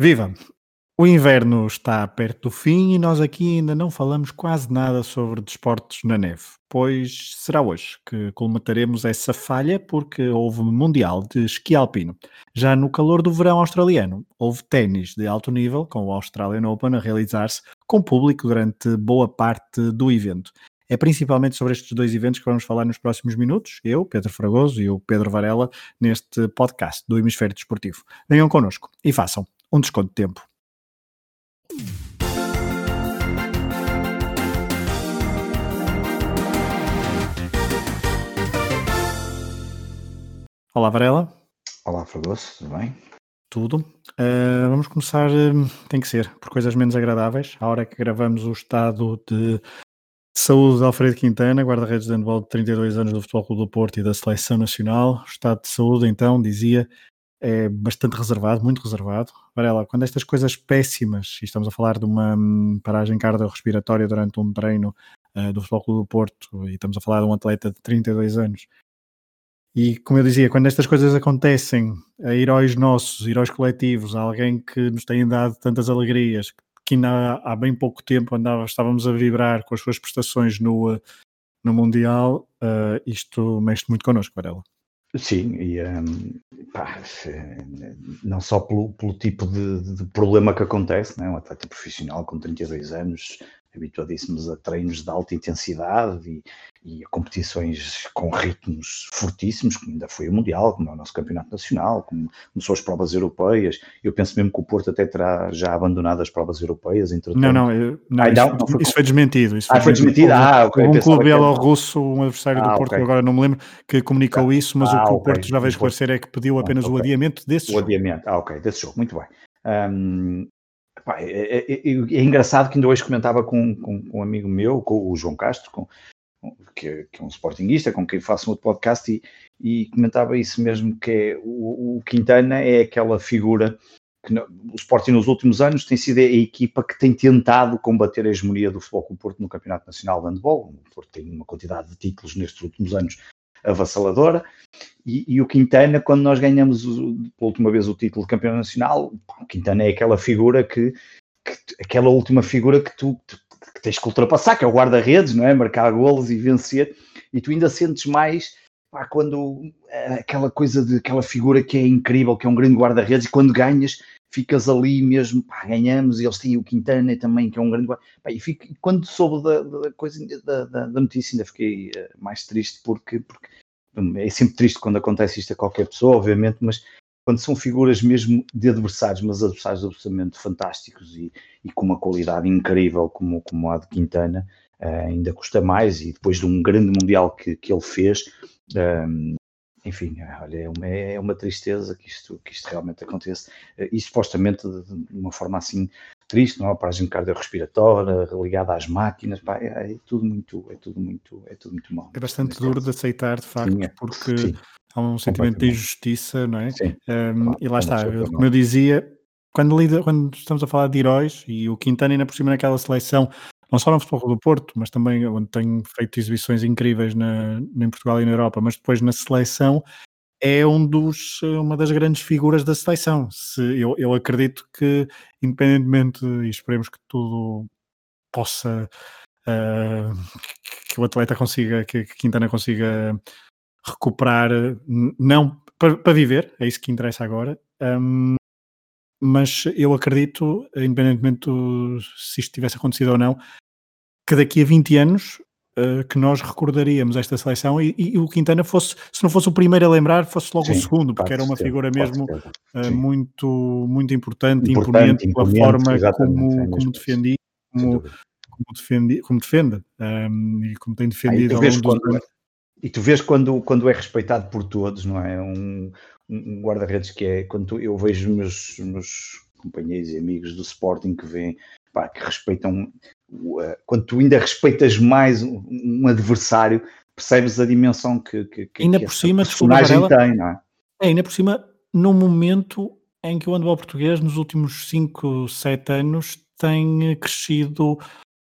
Viva! O inverno está perto do fim e nós aqui ainda não falamos quase nada sobre desportos na neve, pois será hoje que colmataremos essa falha porque houve Mundial de Esqui Alpino. Já no calor do verão australiano, houve ténis de alto nível, com o Australian Open a realizar-se com público durante boa parte do evento. É principalmente sobre estes dois eventos que vamos falar nos próximos minutos, eu, Pedro Fragoso e o Pedro Varela, neste podcast do Hemisfério Desportivo. Venham connosco e façam um desconto de tempo. Olá, Varela. Olá, Fragoso, tudo bem? Tudo. Uh, vamos começar, uh, tem que ser, por coisas menos agradáveis. A hora que gravamos o estado de saúde de Alfredo Quintana, guarda-redes de handball de 32 anos do Futebol Clube do Porto e da Seleção Nacional. O estado de saúde, então, dizia, é bastante reservado, muito reservado. Varela, quando estas coisas péssimas, e estamos a falar de uma hum, paragem cardiorrespiratória durante um treino uh, do Futebol Clube do Porto, e estamos a falar de um atleta de 32 anos, e como eu dizia, quando estas coisas acontecem a heróis nossos, heróis coletivos, a alguém que nos tem dado tantas alegrias, que ainda há, bem pouco tempo andava, estávamos a vibrar com as suas prestações no, eh, no Mundial, uh, isto mexe muito connosco, Varela. Sim, e um, pá, não só pelo, pelo tipo de, de, problema que acontece, né? um atleta profissional com 32 anos, habituadíssimos a treinos de alta intensidade e, e, a competições com ritmos fortíssimos, como ainda foi o Mundial, como é o nosso Campeonato Nacional, como, como são as provas europeias. Eu penso mesmo que o Porto até terá já abandonado as provas europeias. Não, não, eu, não, ah, isso, não, foi, isso, foi, desmentido. Isso ah, foi desmentido? Ah, ok. Um clube bielorrusso, um adversário ah, do Porto, okay. agora não me lembro, que comunicou ah, isso, mas ah, o que o Porto já veio esclarecer é que pediu apenas okay. o adiamento desse o jogo. O adiamento, ah, ok, desse jogo, muito bem. Um, Pá, é, é, é, é, engraçado que ainda hoje comentava com, com, com, um amigo meu, com o João Castro, com, que, que, é um sportinguista, com quem faço um outro podcast, e, e comentava isso mesmo, que é, o, o Quintana é aquela figura que o Sporting nos últimos anos tem sido a equipa que tem tentado combater a hegemonia do Futebol Clube Porto no Campeonato Nacional de Handball. O Porto tem uma quantidade de títulos nestes últimos anos avassaladora. E, e, o Quintana, quando nós ganhamos o, pela última vez o título de campeão nacional, o Quintana é aquela figura que, que aquela última figura que tu, que tens que ultrapassar, que é o guarda-redes, não é? Marcar golos e vencer, e tu ainda sentes mais pá, quando é aquela coisa de aquela figura que é incrível, que é um grande guarda-redes, e quando ganhas ficas ali mesmo, pá, ganhamos, e eles têm o Quintana também, que é um grande pá, e, fico, quando soube da, da coisa da, da, da, notícia ainda fiquei uh, mais triste porque, porque é sempre triste quando acontece isto a qualquer pessoa, obviamente, mas quando são figuras mesmo de adversários, mas adversários absolutamente fantásticos e, e com uma qualidade incrível como, como a de Quintana, uh, ainda custa mais, e depois de um grande mundial que, que ele fez, um, enfim, olha, é uma, é uma tristeza que isto, que isto realmente aconteça, uh, e supostamente de, uma forma assim triste, não é? Paragem cardiorrespiratória, ligada às máquinas, pá, é, é, tudo muito, é tudo muito, é tudo muito mal. É bastante duro de aceitar, de facto, sim, é, porque sim, há um sentimento de injustiça, não é? Sim, um, claro, e lá está, como eu dizia, quando, lida, quando estamos a falar de heróis, e o Quintana ainda por cima naquela seleção, não só no futebol do Porto, mas também onde tenho feito exibições incríveis na, em Portugal e na Europa, mas depois na seleção, é um dos, uma das grandes figuras da seleção. Se, eu, eu acredito que, independentemente, e esperemos que tudo possa, uh, que, o atleta consiga, que, que Quintana consiga recuperar, não para, para, viver, é isso que interessa agora. Um, mas eu acredito, independentemente do, se isto tivesse acontecido ou não, que daqui a 20 anos uh, que nós recordaríamos esta seleção e, e, o Quintana fosse, se não fosse o primeiro a lembrar, fosse logo Sim, o segundo, porque era uma figura mesmo uh, muito, muito importante, importante imponente, pela forma como, como defendia, como, como, defendi, como defende um, e como tem defendido ao longo quando, é, E tu vês quando, quando é respeitado por todos, não é? Um, um guarda-redes que é, quando eu vejo meus, meus companheiros e amigos do Sporting que vêm, pá, que respeitam quando tu ainda respeitas mais um, adversário, percebes a dimensão que, que, que ainda por cima, personagem desculpa, tem, não é? é? Ainda por cima, no momento em que o handball português, nos últimos 5, 7 anos, tem crescido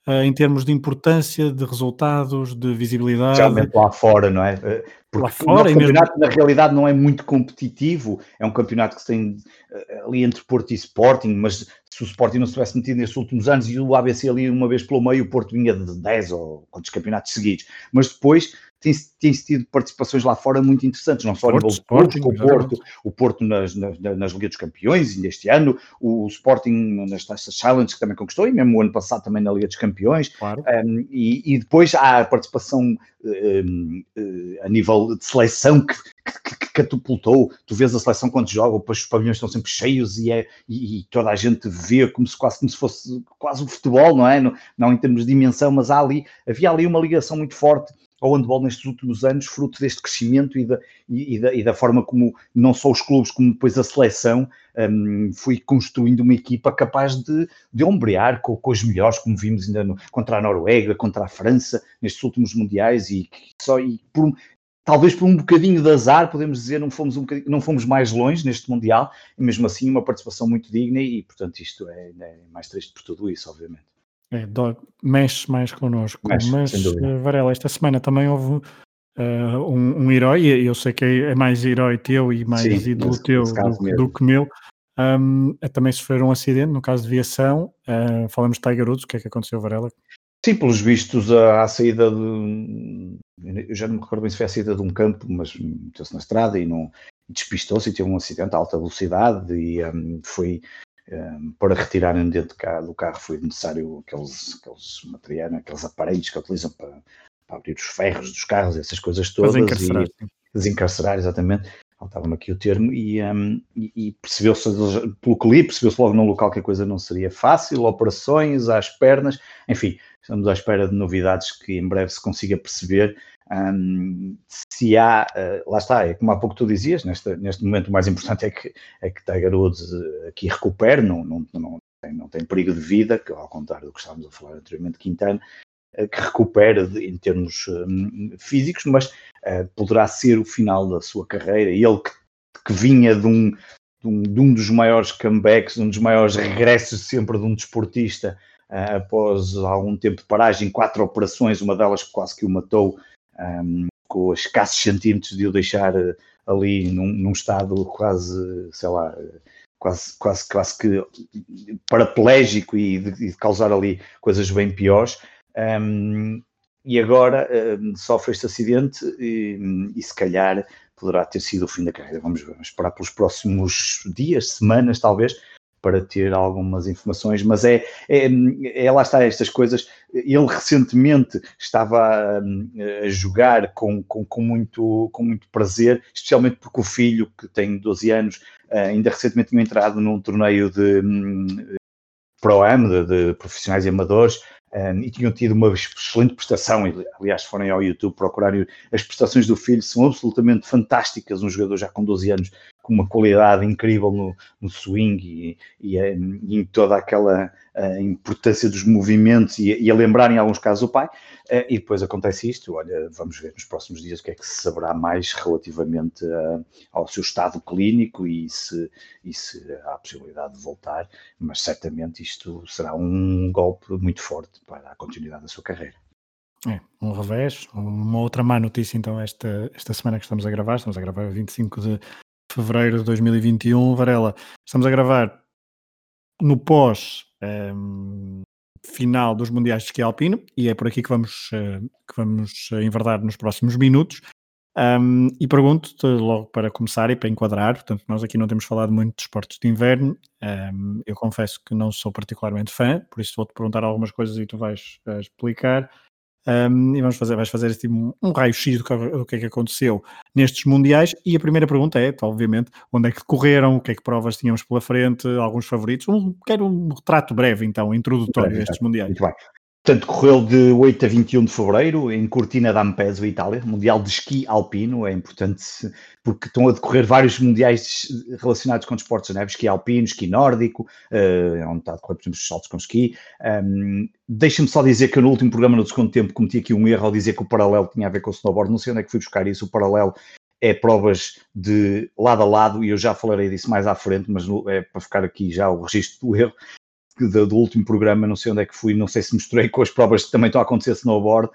uh, em termos de importância, de resultados, de visibilidade. Realmente lá fora, não é? Eh, porque lá fora, o campeonato mesmo... na realidade não é muito competitivo, é um campeonato que se tem eh, ali entre Porto e Sporting, mas se o Sporting não se tivesse metido nestes últimos anos e o ABC ali uma vez pelo meio, o Porto vinha de 10 ou quantos campeonatos seguidos, mas depois tem, tem tido participações lá fora muito interessantes, não só a nível do Porto, o Porto, o Porto nas, nas, nas Liga dos Campeões, ainda este ano, o Sporting nas taxas Challenge, que também conquistou, e mesmo o ano passado também na Liga dos Campeões, claro. um, e, e, depois há a participação um, uh, a nível de seleção que, que, que, catapultou, tu vês a seleção quando joga, depois os pavilhões estão sempre cheios e, é, e, e, toda a gente vê como se quase como se fosse quase o futebol, não é? Não, não em termos de dimensão, mas ali, havia ali uma ligação muito forte ao handball nestes últimos anos, fruto deste crescimento e da, e, da, e da forma como não só os clubes, como depois a seleção um, foi construindo uma equipa capaz de, de ombrear com, com os melhores, como vimos ainda no, contra a Noruega, contra a França, nestes últimos mundiais, e só e por, talvez por um bocadinho de azar, podemos dizer, não fomos, um não fomos mais longe neste Mundial, e mesmo assim uma participação muito digna, e portanto isto é, é mais triste por tudo isso, obviamente. É, dó, mexe mais connosco. Mexe, Mas, uh, Varela, esta semana também houve uh, um, um, herói, e eu sei que é, é mais herói teu e mais Sim, ídolo nesse, teu nesse do, do, que meu. Um, também sofreram um acidente, no caso de viação. Uh, falamos de Tiger Woods, o que é que aconteceu, Varela? Sim, pelos vistos, à saída de. Eu já não me recordo bem se foi a saída de um campo, mas meteu-se na estrada e não despistou-se e teve um acidente a alta velocidade e um, foi para retirarem dentro do carro foi necessário aqueles, aqueles materiais, aqueles aparelhos que utilizam para, para abrir os ferros dos carros, essas coisas todas. Desencarcerar. E, desencarcerar, exatamente. Faltava-me aqui o termo, e, um, e, e percebeu-se, pelo que li, percebeu-se logo no local que a coisa não seria fácil, operações às pernas, enfim, estamos à espera de novidades que em breve se consiga perceber um, se há, uh, lá está, é como há pouco tu dizias, neste, neste momento o mais importante é que, é que Tiger Woods uh, aqui recupere, não, não, não, tem, não tem perigo de vida, que ao contrário do que estávamos a falar anteriormente, Quintana, uh, que recupere de, em termos um, físicos, mas poderá ser o final da sua carreira. Ele que, que vinha de um, de um, de um, dos maiores comebacks, um dos maiores regressos sempre de um desportista, uh, após algum tempo de paragem, quatro operações, uma delas quase que o matou, um, com escassos centímetros de o deixar eh, ali num, num, estado quase, sei lá, quase, quase, quase que paraplégico e de, de causar ali coisas bem piores. Um, e agora um, sofre este acidente e, e, se calhar poderá ter sido o fim da carreira. Vamos, vamos esperar pelos próximos dias, semanas talvez, para ter algumas informações, mas é, é, é, lá está estas coisas. Ele recentemente estava hum, a, jogar com, com, com, muito, com muito prazer, especialmente porque o filho, que tem 12 anos, eh, ainda recentemente tinha entrado num torneio de um, Pro-Am, de, de, profissionais e amadores, um, e tinham tido uma excelente prestação. Aliás, forem ao YouTube procurarem as prestações do filho, são absolutamente fantásticas. Um jogador já com 12 anos com uma qualidade incrível no, no swing e, e, e, em toda aquela importância dos movimentos e, e, a lembrar em alguns casos o pai. Uh, e depois acontece isto. Olha, vamos ver nos próximos dias o que é que se saberá mais relativamente uh, ao seu estado clínico e se, e se há a possibilidade de voltar. Mas certamente isto será um golpe muito forte para a continuidade da sua carreira. É, um revés, uma outra má notícia então esta, esta semana que estamos a gravar, estamos a gravar 25 de fevereiro de 2021. Varela, estamos a gravar no pós um, ehm, final dos Mundiais de Esqui Alpino e é por aqui que vamos, uh, que vamos enverdar nos próximos minutos. Um, e pergunto-te logo para começar e para enquadrar, portanto, nós aqui não temos falado muito de esportes de inverno. Um, eu confesso que não sou particularmente fã, por isso vou-te perguntar algumas coisas e tu vais uh, explicar. Um, e vamos fazer, vais fazer assim, um, um raio-x do, do, que é que aconteceu nestes mundiais. E a primeira pergunta é, obviamente, onde é que decorreram, o que é que provas tínhamos pela frente, alguns favoritos. Um, quero um retrato breve, então, introdutório a estes mundiais. Muito bem. Portanto, correu de 8 a 21 de fevereiro em Cortina d'Ampezzo, Itália, Mundial de Esqui Alpino. É importante porque estão a decorrer vários mundiais relacionados com desportos de neve, esqui alpino, esqui nórdico, uh, onde está a decorrer, por exemplo, os saltos com esqui. Um, Deixa-me só dizer que eu no último programa, no segundo tempo, cometi aqui um erro ao dizer que o paralelo tinha a ver com o snowboard. Não sei onde é que fui buscar isso. O paralelo é provas de lado a lado, e eu já falarei disso mais à frente, mas é para ficar aqui já o registro do erro do, do, último programa, não sei onde é que fui, não sei se misturei com as provas que também estão a acontecer snowboard.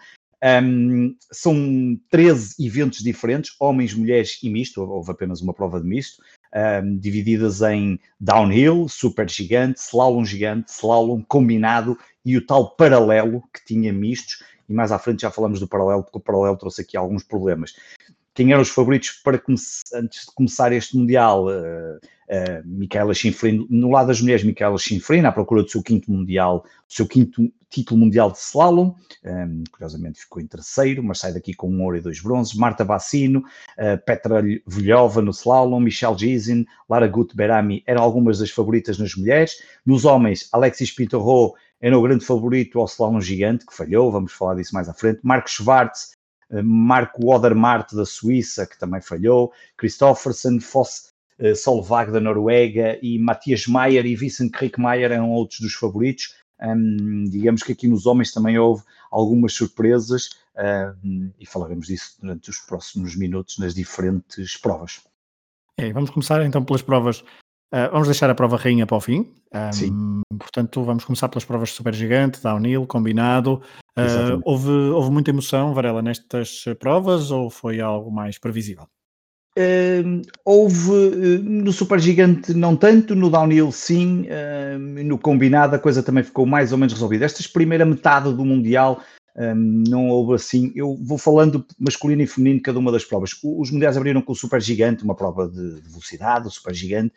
Um, são 13 eventos diferentes, homens, mulheres e misto, houve apenas uma prova de misto, um, divididas em downhill, super gigante, slalom gigante, slalom combinado e o tal paralelo que tinha mistos. E mais à frente já falamos do paralelo, porque o paralelo trouxe aqui alguns problemas quem eram os favoritos para antes de começar este Mundial? Uh, uh, Micaela Schifrin, no lado das mulheres, Micaela Schifrin, à procura do seu quinto Mundial, do seu quinto título mundial de slalom, um, ehm, curiosamente ficou em terceiro, mas sai daqui com um ouro e dois bronzes, Marta Bassino, uh, Petra Vilhova no slalom, Michelle Gizin, Lara Gut Berami eram algumas das favoritas nas mulheres, nos homens, Alexis Pintorro era o grande favorito ao slalom gigante, que falhou, vamos falar disso mais à frente, Marcos Schwartz eh, Marco Odermatt da Suíça, que também falhou, Christoffersen, Foss uh, Solvag da Noruega e Matias Mayer e Vincent Krickmayer eram outros dos favoritos. Um, digamos que aqui nos homens também houve algumas surpresas um, e falaremos disso durante os próximos minutos nas diferentes provas. É, vamos começar então pelas provas. Uh, vamos deixar a prova rainha para o fim. Um, Sim. Portanto, vamos começar pelas provas super gigante, downhill, combinado. Uh, houve, houve muita emoção, Varela, nestas provas ou foi algo mais previsível? Uh, houve uh, no Super Gigante não tanto, no Downhill sim, uh, no combinado a coisa também ficou mais ou menos resolvida. Esta primeira metade do Mundial não houve assim. Eu vou falando masculino e feminino cada uma das provas. Os mundiais abriram com o Super Gigante, uma prova de, de velocidade, o Super Gigante,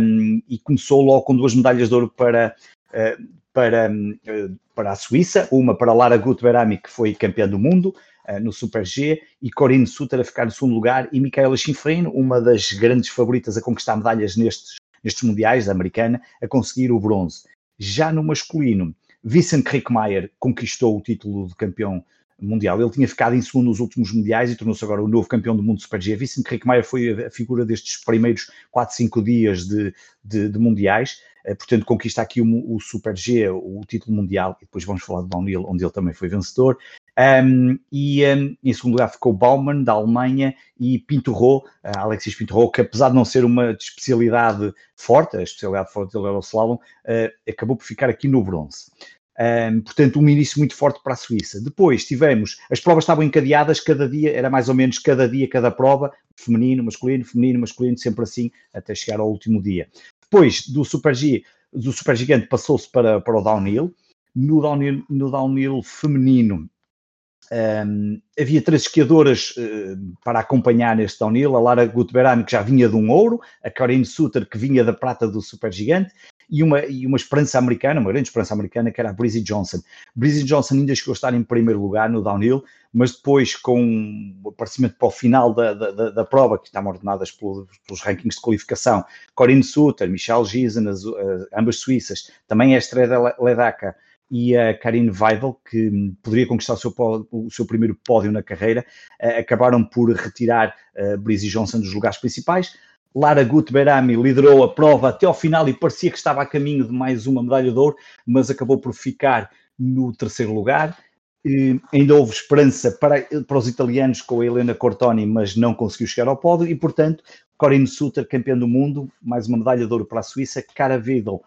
um, e começou logo com duas medalhas de ouro para, uh, para, uh, para a Suíça, uma para Lara Gutberami, que foi campeã do mundo uh, no Super G, e Corinne Suter a ficar no segundo lugar, e Micaela Schifrin, uma das grandes favoritas a conquistar medalhas nestes, nestes mundiais, da americana, a conseguir o bronze. Já no masculino, Vincent Rickmeyer conquistou o título de campeão mundial. Ele tinha ficado em segundo nos últimos mundiais e tornou-se agora o novo campeão do mundo Super G. Vincent Rickmeyer foi a figura destes primeiros 4, 5 dias de, de, de mundiais. Eh, portanto, conquista aqui o, o, Super G, o título mundial, e depois vamos falar de Downhill, onde ele também foi vencedor. Um, e um, em segundo lugar ficou Baumann, da Alemanha, e Pinturro, uh, Alexis Pinturro, que apesar de não ser uma especialidade forte, a especialidade forte dele era o slalom, uh, acabou por ficar aqui no bronze. Um, portanto, um início muito forte para a Suíça. Depois tivemos, as provas estavam encadeadas, cada dia, era mais ou menos cada dia, cada prova, feminino, masculino, feminino, masculino, sempre assim, até chegar ao último dia. Depois do Super G, do Super Gigante passou-se para, para o Downhill. No downhill, no downhill feminino um, havia três esquiadoras uh, para acompanhar neste downhill, a Lara Gutberami, que já vinha de um ouro, a Corinne Suter, que vinha da prata do Super Gigante, e uma, e uma esperança americana, uma grande esperança americana, que era a Breezy Johnson. Breezy Johnson ainda chegou a estar em primeiro lugar no downhill, mas depois, com o aparecimento para o final da, da, da prova, que estavam ordenadas pelos, pelos rankings de qualificação, Corinne Suter, Michelle Giesen, ambas suíças, também a Estrela Ledaka, e a Karine Weidel, que poderia conquistar o seu, o seu primeiro pódio na carreira, eh, acabaram por retirar a eh, Breezy Johnson dos lugares principais. Lara Gut Berami liderou a prova até ao final e parecia que estava a caminho de mais uma medalha de ouro, mas acabou por ficar no terceiro lugar. E ainda houve esperança para, para os italianos com a Helena Cortoni, mas não conseguiu chegar ao pódio e, portanto, Corinne Suter, campeã do mundo, mais uma medalha de ouro para a Suíça, Cara Vidal,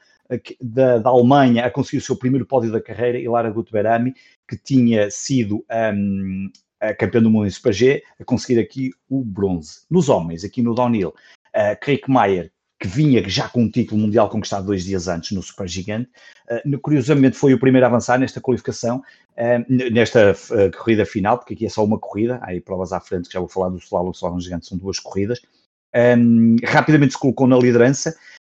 da, da, Alemanha a conseguir o seu primeiro pódio da carreira e Lara Gutberami, que tinha sido um, a campeã do mundo em Super G, a conseguir aqui o bronze. Nos homens, aqui no downhill, uh, Craig Meyer, que vinha já com um título mundial conquistado dois dias antes no Super Gigante, uh, curiosamente foi o primeiro a avançar nesta qualificação, uh, nesta uh, corrida final, porque aqui é só uma corrida, há aí provas à frente que já vou falar do slalom, o gigante são duas corridas, um, rapidamente se colocou na liderança,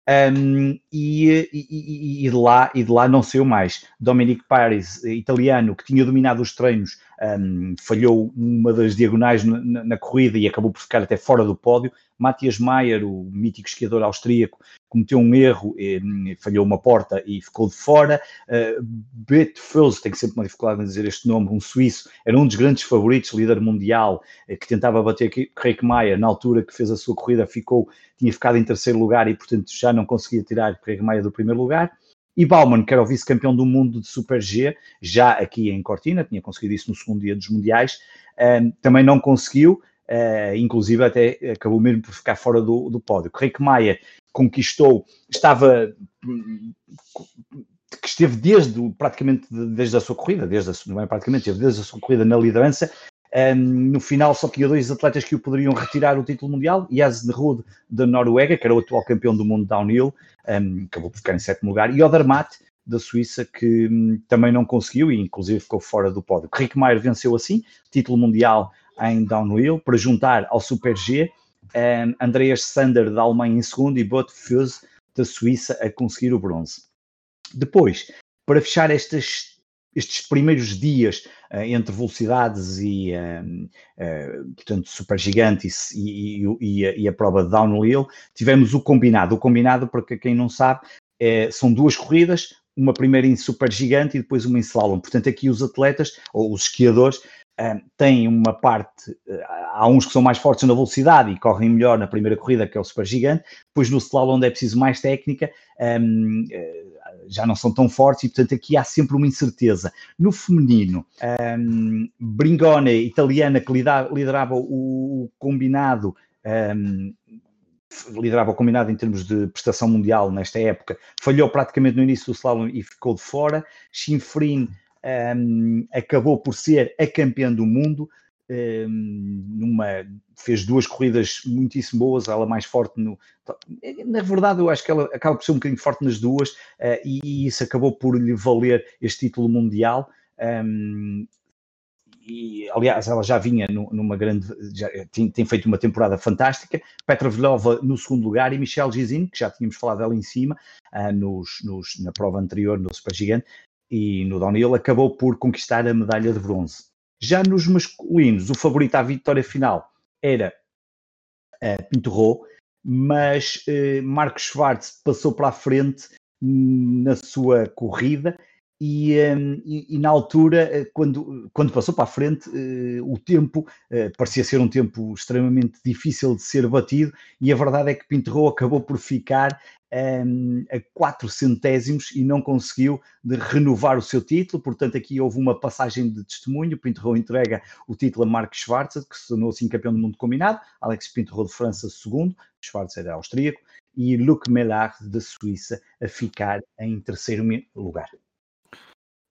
um, e, e, e, de lá, e de lá não saiu mais. Dominic Paris, italiano, que tinha dominado os treinos, um, falhou uma das diagonais na, na, corrida e acabou por ficar até fora do pódio. Matthias Mayer, o mítico esquiador austríaco, cometeu um erro, e, falhou uma porta e ficou de fora. Uh, Bert Fels, tenho sempre uma dificuldade em dizer este nome, um suíço, era um dos grandes favoritos, líder mundial, uh, que tentava bater Craig Mayer, na altura que fez a sua corrida, ficou, tinha ficado em terceiro lugar e, portanto, já não conseguia tirar Craig Mayer do primeiro lugar. E Bauman, que era o vice-campeão do mundo de Super G, já aqui em Cortina, tinha conseguido isso no segundo dia dos Mundiais, uh, também não conseguiu, Uh, inclusive até acabou mesmo por ficar fora do, do pódio. Rick Maia conquistou, estava esteve desde praticamente desde a sua corrida, desde a, não é praticamente, desde a sua corrida na liderança. Um, no final só tinha dois atletas que o poderiam retirar o título mundial, Jens Ruud da Noruega, que era o atual campeão do mundo downhill, um, acabou por ficar em sétimo lugar, e Odermatt da Suíça, que um, também não conseguiu e inclusive ficou fora do pódio. Rick Maier venceu assim, título mundial em downhill, para juntar ao Super G, um, Andreas Sander da Alemanha em segundo e Bot Fuse da Suíça a conseguir o bronze. Depois, para fechar estas, estes primeiros dias uh, entre velocidades e, uh, uh, portanto, supergigante e, e, e, a, e a prova de downhill, tivemos o combinado. O combinado, para quem não sabe, é, são duas corridas, uma primeira em supergigante e depois uma em slalom. Portanto, aqui os atletas, ou os esquiadores, têm uma parte, há uns que são mais fortes na velocidade e correm melhor na primeira corrida, que é o super gigante, depois no slalom onde é preciso mais técnica, um, já não são tão fortes e, portanto, aqui há sempre uma incerteza. No feminino, um, Bringone, italiana, que liderava o combinado, um, liderava o combinado em termos de prestação mundial nesta época, falhou praticamente no início do slalom e ficou de fora. Chinfrin um, acabou por ser a campeã do mundo, numa, fez duas corridas muitíssimo boas, ela mais forte no. Na verdade, eu acho que ela acaba por ser um bocadinho forte nas duas uh, e, isso acabou por lhe valer este título mundial. Um, e aliás, ela já vinha numa grande. Já, tem, tem, feito uma temporada fantástica. Petra Vlhova no segundo lugar e Michelle Gizin, que já tínhamos falado dela em cima, uh, nos, nos, na prova anterior, no Super Gigante, e no Downhill, acabou por conquistar a medalha de bronze. Já nos masculinos, o favorito à vitória final era uh, Pinto mas uh, Marcos Schwartz passou para a frente na sua corrida e, um, e, e, na altura, eh, quando, quando passou para a frente, uh, o tempo uh, parecia ser um tempo extremamente difícil de ser batido, e a verdade é que Pinterro acabou por ficar um, a 4 centésimos e não conseguiu renovar o seu título. Portanto, aqui houve uma passagem de testemunho. Pinterro entrega o título a Mark Schwarzer, que se tornou assim campeão do mundo combinado, Alex Pinterro de França, segundo, Schwarzer era austríaco, e Luc Mellard da Suíça a ficar em terceiro lugar.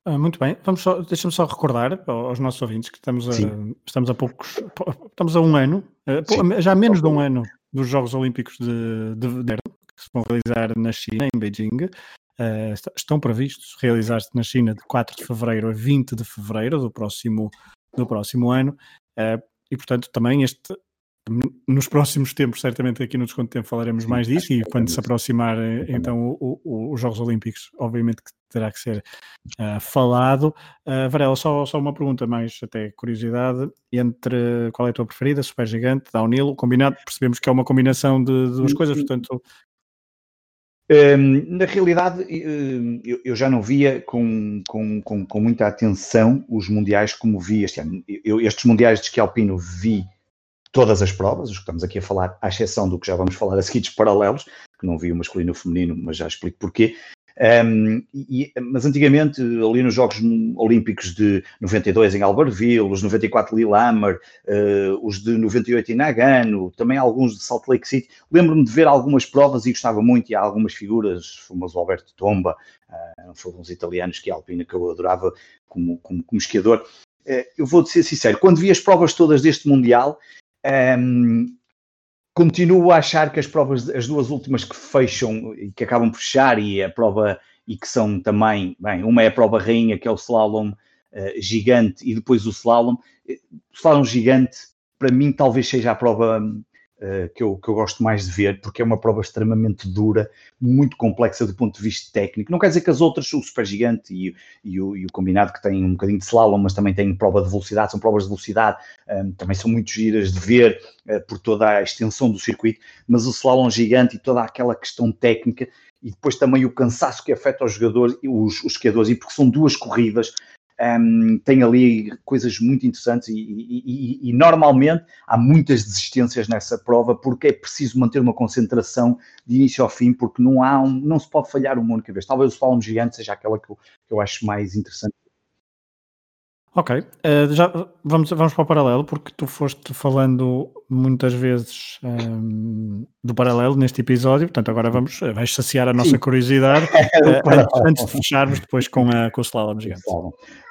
Ah, muito bem, vamos só, deixa-me só recordar aos nossos ouvintes que estamos a, estamos a poucos, estamos a um ano, uh, já menos de um ano dos Jogos Olímpicos de, de Verão, que se vão realizar na China, em Beijing. Uh, estão previstos realizar-se na China de 4 de fevereiro a 20 de fevereiro do próximo, do próximo ano. Uh, e, portanto, também este, nos próximos tempos, certamente aqui no Desconto Tempo falaremos mais disso e quando se aproximar eh, então o, o, os Jogos Olímpicos, obviamente que terá que ser uh, falado. Uh, Varela, só, só uma pergunta mais até curiosidade, entre qual é a tua preferida, Super Gigante, Downhill, combinado, percebemos que é uma combinação de, de duas coisas, portanto... Um, na realidade, hum, eu, eu, já não via com, com, com, com, muita atenção os mundiais como vi este ano. Eu, estes mundiais de esqui alpino vi todas as provas, os que estamos aqui a falar, à exceção do que já vamos falar a seguir, dos paralelos, que não vi o masculino e o feminino, mas já explico porquê. Um, e, mas antigamente, ali nos Jogos Olímpicos de 92 em Albertville, os 94 Lillehammer, uh, os de 98 em Nagano, também alguns de Salt Lake City, lembro-me de ver algumas provas e gostava muito, e há algumas figuras, o famoso Alberto Tomba, uh, foram uns italianos que a Alpina que eu adorava como, como, como esquiador. Uh, eu vou ser sincero, quando vi as provas todas deste Mundial, um, continuo a achar que as provas, as duas últimas que fecham e que acabam por fechar, e a prova e que são também, bem, uma é a prova rainha, que é o slalom uh, gigante, e depois o slalom. O slalom gigante, para mim, talvez seja a prova uh, que, eu, que eu gosto mais de ver, porque é uma prova extremamente dura, muito complexa do ponto de vista técnico. Não quer dizer que as outras, o super gigante e, e, o, e o combinado, que tem um bocadinho de slalom, mas também tem prova de velocidade, são provas de velocidade, um, também são muito giras de ver uh, por toda a extensão do circuito, mas o slalom gigante e toda aquela questão técnica e depois também o cansaço que afeta os jogadores, os, os esquiadores, e porque são duas corridas, um, tem ali coisas muito interessantes e, e, e, e, normalmente há muitas desistências nessa prova porque é preciso manter uma concentração de início ao fim porque não há um, não se pode falhar uma única vez. Talvez o slalom gigante seja aquela que eu, que eu acho mais interessante. Ok, uh, já vamos, vamos para o paralelo, porque tu foste falando muitas vezes um, ehm, do paralelo neste episódio, portanto agora vamos, eh, vais saciar a nossa Sim. curiosidade uh, antes, antes, de fecharmos depois com, a, com o slalom gigante.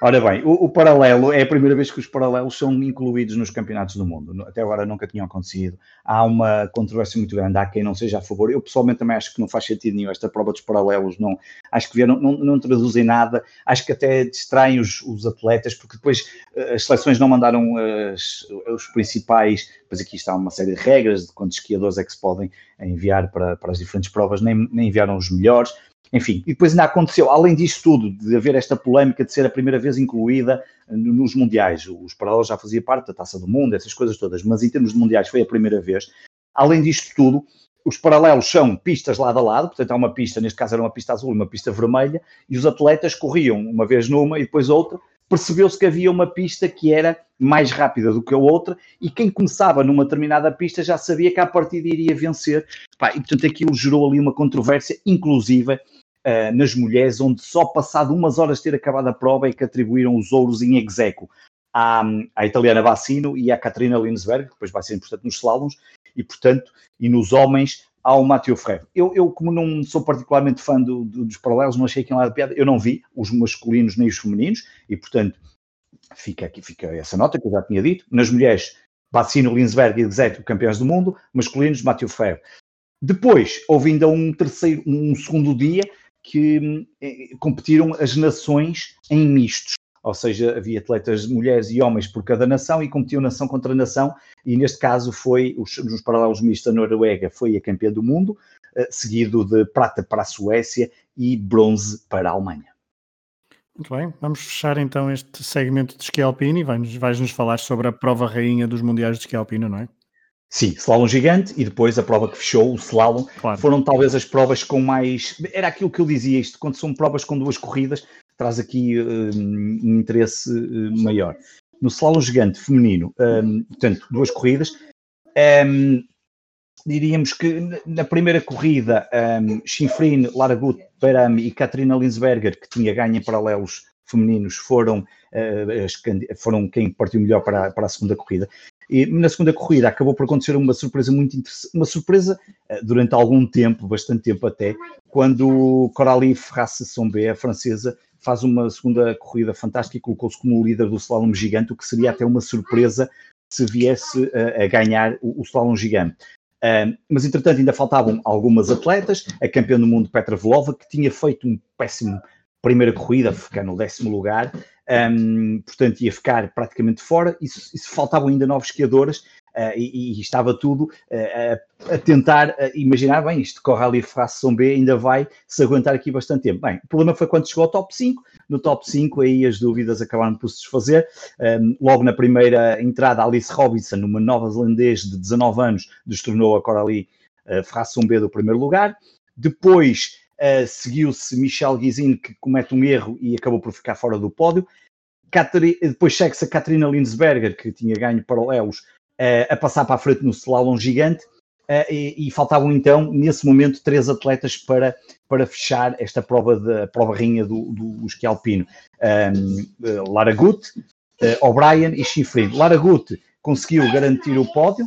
Ora bem, o, o, paralelo é a primeira vez que os paralelos são incluídos nos campeonatos do mundo, até agora nunca tinham acontecido, há uma controvérsia muito grande, há quem não seja a favor, eu pessoalmente também acho que não faz sentido nenhum. Esta prova dos paralelos, não, acho que não, não, não traduzem nada, acho que até distraem os, os atletas, porque depois eh, as seleções não mandaram as, os principais, pois aqui está uma série de regras de quantos esquiadores é que se podem enviar para, para as diferentes provas, nem, nem enviaram os melhores. Enfim, e depois ainda aconteceu, além disso tudo, de haver esta polémica de ser a primeira vez incluída nos mundiais, os paralelos já fazia parte da Taça do Mundo, essas coisas todas, mas em termos de mundiais foi a primeira vez. Além disto tudo, os paralelos são pistas lado a lado, portanto há uma pista, neste caso era uma pista azul e uma pista vermelha, e os atletas corriam uma vez numa e depois outra, percebeu-se que havia uma pista que era mais rápida do que a outra e quem começava numa determinada pista já sabia que a partida iria vencer. Pá, e portanto aquilo gerou ali uma controvérsia, inclusive uh, nas mulheres, onde só passado umas horas de ter acabado a prova é que atribuíram os ouros em execo à, à italiana Bassino e à Catarina Linsberg, que depois vai ser importante nos slaloms, e portanto, e nos homens ao Mateo Ferreira. Eu, eu, como não sou particularmente fã do, do, dos paralelos, não achei que lá de piada, eu não vi os masculinos nem os femininos, e portanto fica aqui fica essa nota que eu já tinha dito. Nas mulheres, Bassino, Linsberg e Zeto, campeões do mundo, masculinos, Mateo Ferreira. Depois, houve ainda um terceiro, um segundo dia que eh, competiram as nações em mistos ou seja, havia atletas mulheres e homens por cada nação e competiam nação contra nação, e neste caso foi, os, nos paralelos mistos, a Noruega foi a campeã do mundo, uh, seguido de prata para a Suécia e bronze para a Alemanha. Muito bem, vamos fechar então este segmento de esqui alpino e vais-nos vais falar sobre a prova rainha dos mundiais de esqui alpino, não é? Sim, slalom gigante e depois a prova que fechou, o slalom, claro. foram talvez as provas com mais. Era aquilo que eu dizia, isto, quando são provas com duas corridas, traz aqui uh, um interesse uh, maior. No slalom gigante feminino, um, portanto, duas corridas, um, diríamos que na primeira corrida, um, Schifrin, Lara Gut, Berami e Katrina Linsberger, que tinha ganho em paralelos femininos, foram, uh, foram quem partiu melhor para, para a segunda corrida. E na segunda corrida acabou por acontecer uma surpresa muito interessante, uma surpresa durante algum tempo, bastante tempo até, quando Coralie Ferrace Sombé, a francesa, faz uma segunda corrida fantástica e colocou-se como líder do slalom gigante, o que seria até uma surpresa se viesse a, a ganhar o, o slalom gigante. Uh, mas, entretanto, ainda faltavam algumas atletas. A campeã do mundo, Petra Vlova, que tinha feito um péssimo primeira corrida, ficar no décimo lugar, um, portanto ia ficar praticamente fora, e, e faltavam ainda nove esquiadoras, e, e, estava tudo uh, a, a, tentar uh, imaginar, bem, isto corre ali fração B, ainda vai se aguentar aqui bastante tempo. Bem, o problema foi quando chegou ao top 5, no top 5 aí as dúvidas acabaram por se desfazer. Um, logo na primeira entrada, Alice Robinson, uma nova zelandês de 19 anos, destronou a Coralie uh, fração B do primeiro lugar. Depois seguiu-se Michel Guizin, que comete um erro e acabou por ficar fora do pódio. Depois segue-se a Katrina Lindsberger, que tinha ganho paralelos uh, a passar para a frente no slalom gigante. E, e, faltavam então, nesse momento, três atletas para, para fechar esta prova da prova rainha do, do esqui alpino. Um, uh, Lara Gut, uh, O'Brien e Schifrin. Lara Gut conseguiu garantir o pódio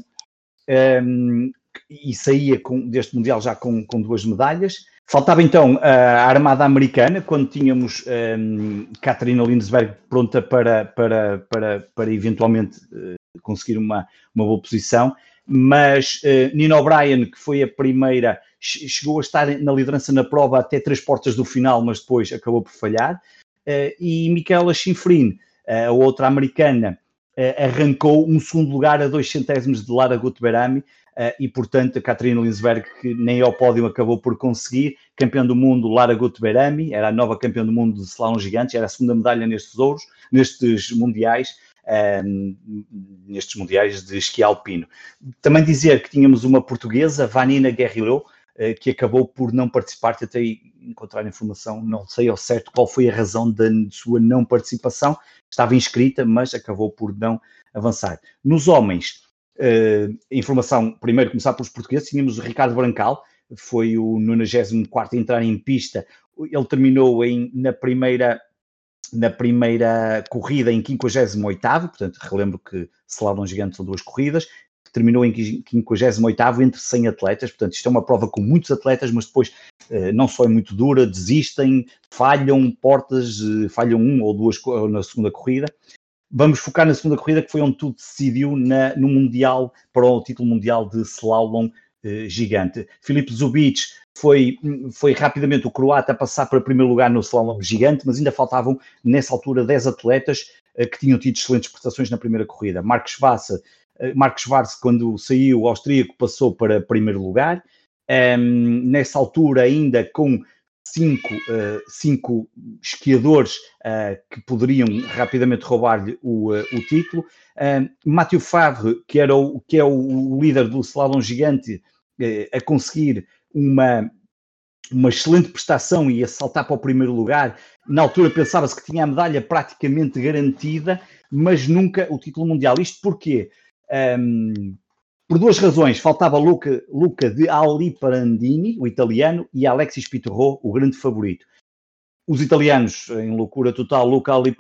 um, e saía com, deste Mundial já com, com duas medalhas. Faltava então a Armada Americana, quando tínhamos um, Catherine Lindsberg pronta para, para, para, para eventualmente conseguir uma, uma boa posição. Mas uh, Nino O'Brien, que foi a primeira, chegou a estar na liderança na prova até três portas do final, mas depois acabou por falhar. Uh, e Michaela Schifrin, uh, a outra americana, arrancou um segundo lugar a dois centésimos de Lara Gutberami, e portanto a Catarina Linsberg, que nem ao pódio acabou por conseguir, campeã do mundo Lara Gutberami, era a nova campeã do mundo de slalom gigantes, era a segunda medalha nestes ouros, nestes mundiais, nestes mundiais de esqui alpino. Também dizer que tínhamos uma portuguesa, Vanina Guerrero, uh, que acabou por não participar, tentei encontrar informação, não sei ao certo qual foi a razão da sua não participação, estava inscrita, mas acabou por não avançar. Nos homens, uh, informação, primeiro começar pelos portugueses, tínhamos o Ricardo Brancal, foi o 94 a entrar em pista, ele terminou em, na primeira na primeira corrida em 58, portanto, relembro que Slalom Gigante são duas corridas, terminou em 58 entre 100 atletas, portanto, isto é uma prova com muitos atletas, mas depois eh, não só é muito dura, desistem, falham portas, eh, falham um ou duas na segunda corrida. Vamos focar na segunda corrida, que foi onde tudo decidiu na, no Mundial, para o título mundial de slalom eh, gigante. Filipe Zubic foi, foi rapidamente o croata a passar para primeiro lugar no slalom gigante, mas ainda faltavam, nessa altura, 10 atletas eh, que tinham tido excelentes prestações na primeira corrida. Marcos Vassa, eh, Marcos Vars, quando saiu, o austríaco passou para primeiro lugar. Um, nessa altura, ainda com cinco, uh, cinco esquiadores uh, que poderiam rapidamente roubar-lhe o, uh, o título. Uh, Mathieu Favre, que, era o, que é o líder do slalom gigante, a conseguir uma, uma excelente prestação e a saltar para o primeiro lugar. Na altura pensava-se que tinha a medalha praticamente garantida, mas nunca o título mundial. Isto porquê? Um, por duas razões. Faltava Luca, Luca de Ali Parandini, o italiano, e Alexis Pitorro, o grande favorito. Os italianos, em loucura total, Luca Ali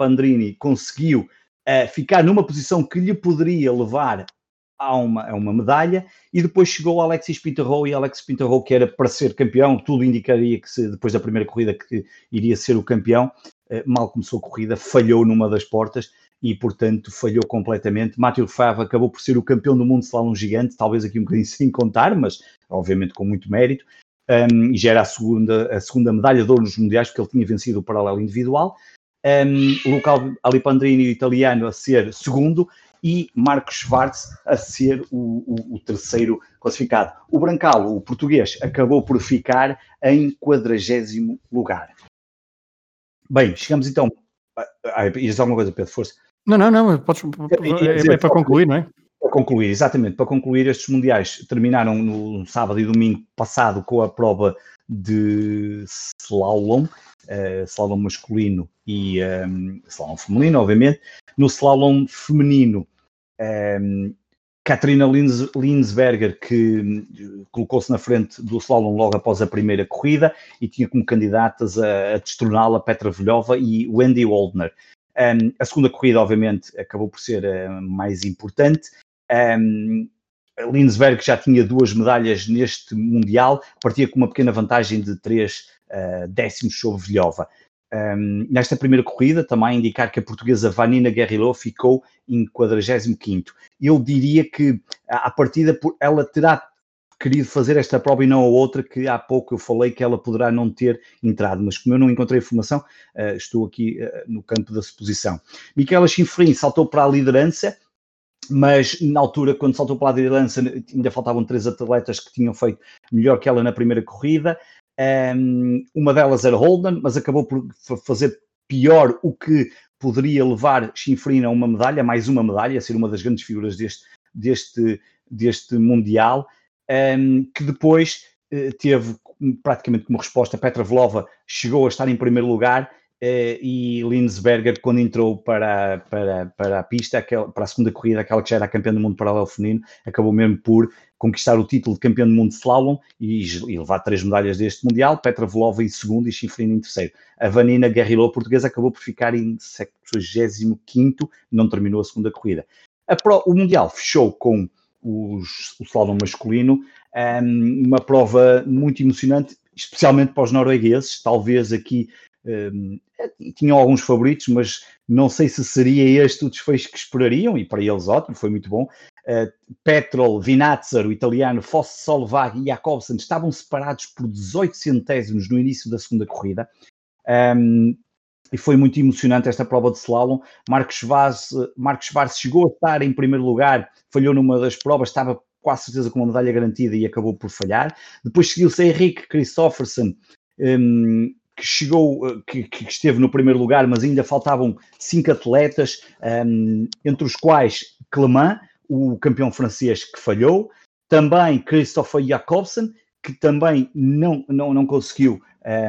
conseguiu uh, ficar numa posição que lhe poderia levar a uma, a uma medalha, e depois chegou Alexis Pintarro e Alexis Pintarro, que era para ser campeão, tudo indicaria que se, depois da primeira corrida que iria ser o campeão, eh, mal começou a corrida, falhou numa das portas e, portanto, falhou completamente. Mathieu Favre acabou por ser o campeão do mundo de slalom gigante, talvez aqui um bocadinho sem contar, mas obviamente com muito mérito, um, e já era a segunda, a segunda medalha de ouro nos mundiais, porque ele tinha vencido o paralelo individual. Um, Luca Alipandrini, italiano, a ser segundo, e Marcos Schwartz a ser o, o, o, terceiro classificado. O Brancalo, o português, acabou por ficar em quadragésimo lugar. Bem, chegamos então. Ah, ias alguma coisa, Pedro? Força. Não, não, não, podes, é, é para concluir, não é? Para concluir, exatamente, para concluir, estes mundiais terminaram no sábado e domingo passado com a prova de slalom, uh, slalom masculino e um, slalom feminino, obviamente. No slalom feminino, ehm, Katrina Lins, Linsberger, que hum, colocou-se na frente do slalom logo após a primeira corrida e tinha como candidatas a, a destroná-la Petra Velhova e Wendy Waldner. Um, a segunda corrida, obviamente, acabou por ser uh, mais importante. Um, Linsberg já tinha duas medalhas neste Mundial, partia com uma pequena vantagem de três uh, décimos sobre Velhova. Um, nesta primeira corrida, também indicar que a portuguesa Vanina Guerrillo ficou em 45. Eu diria que, à partida, ela terá querido fazer esta prova e não a outra, que há pouco eu falei que ela poderá não ter entrado, mas como eu não encontrei informação, uh, estou aqui uh, no campo da suposição. Miquela Chinfrim saltou para a liderança, mas na altura, quando saltou para a liderança, ainda faltavam três atletas que tinham feito melhor que ela na primeira corrida. Um, uma delas era Holden, mas acabou por fazer pior o que poderia levar Chinfrin a uma medalha, mais uma medalha, a ser uma das grandes figuras deste, deste, deste Mundial, um, que depois uh, teve praticamente como resposta Petra Vlova chegou a estar em primeiro lugar Uh, e Linsberger, quando entrou para, para, para a pista, aquela, para a segunda corrida, aquela que já era campeã do mundo paralelo feminino, acabou mesmo por conquistar o título de campeão do mundo de slalom e, e levar três medalhas deste Mundial, Petra Volova em segundo e Chifrino em terceiro. A Vanina Guerrillo portuguesa acabou por ficar em 75 não terminou a segunda corrida. A Pro, o Mundial fechou com os, o slalom masculino, um, uma prova muito emocionante, especialmente para os noruegueses, talvez aqui um, tinham alguns favoritos, mas não sei se seria este o desfecho que esperariam, e para eles ótimo, foi muito bom. Uh, Petrol, Vinazzer, o italiano, Fosse Solvag e Jacobsen estavam separados por 18 centésimos no início da segunda corrida. Um, e foi muito emocionante esta prova de slalom. Marcos Vaz, Marcos Vaz chegou a estar em primeiro lugar, falhou numa das provas, estava quase certeza com uma medalha garantida e acabou por falhar. Depois seguiu-se Henrique Christoffersen, um, que chegou, eh, que, que, esteve no primeiro lugar, mas ainda faltavam cinco atletas, um, entre os quais Clement, o campeão francês que falhou, também Christopher Jacobsen, que também não, não, não conseguiu,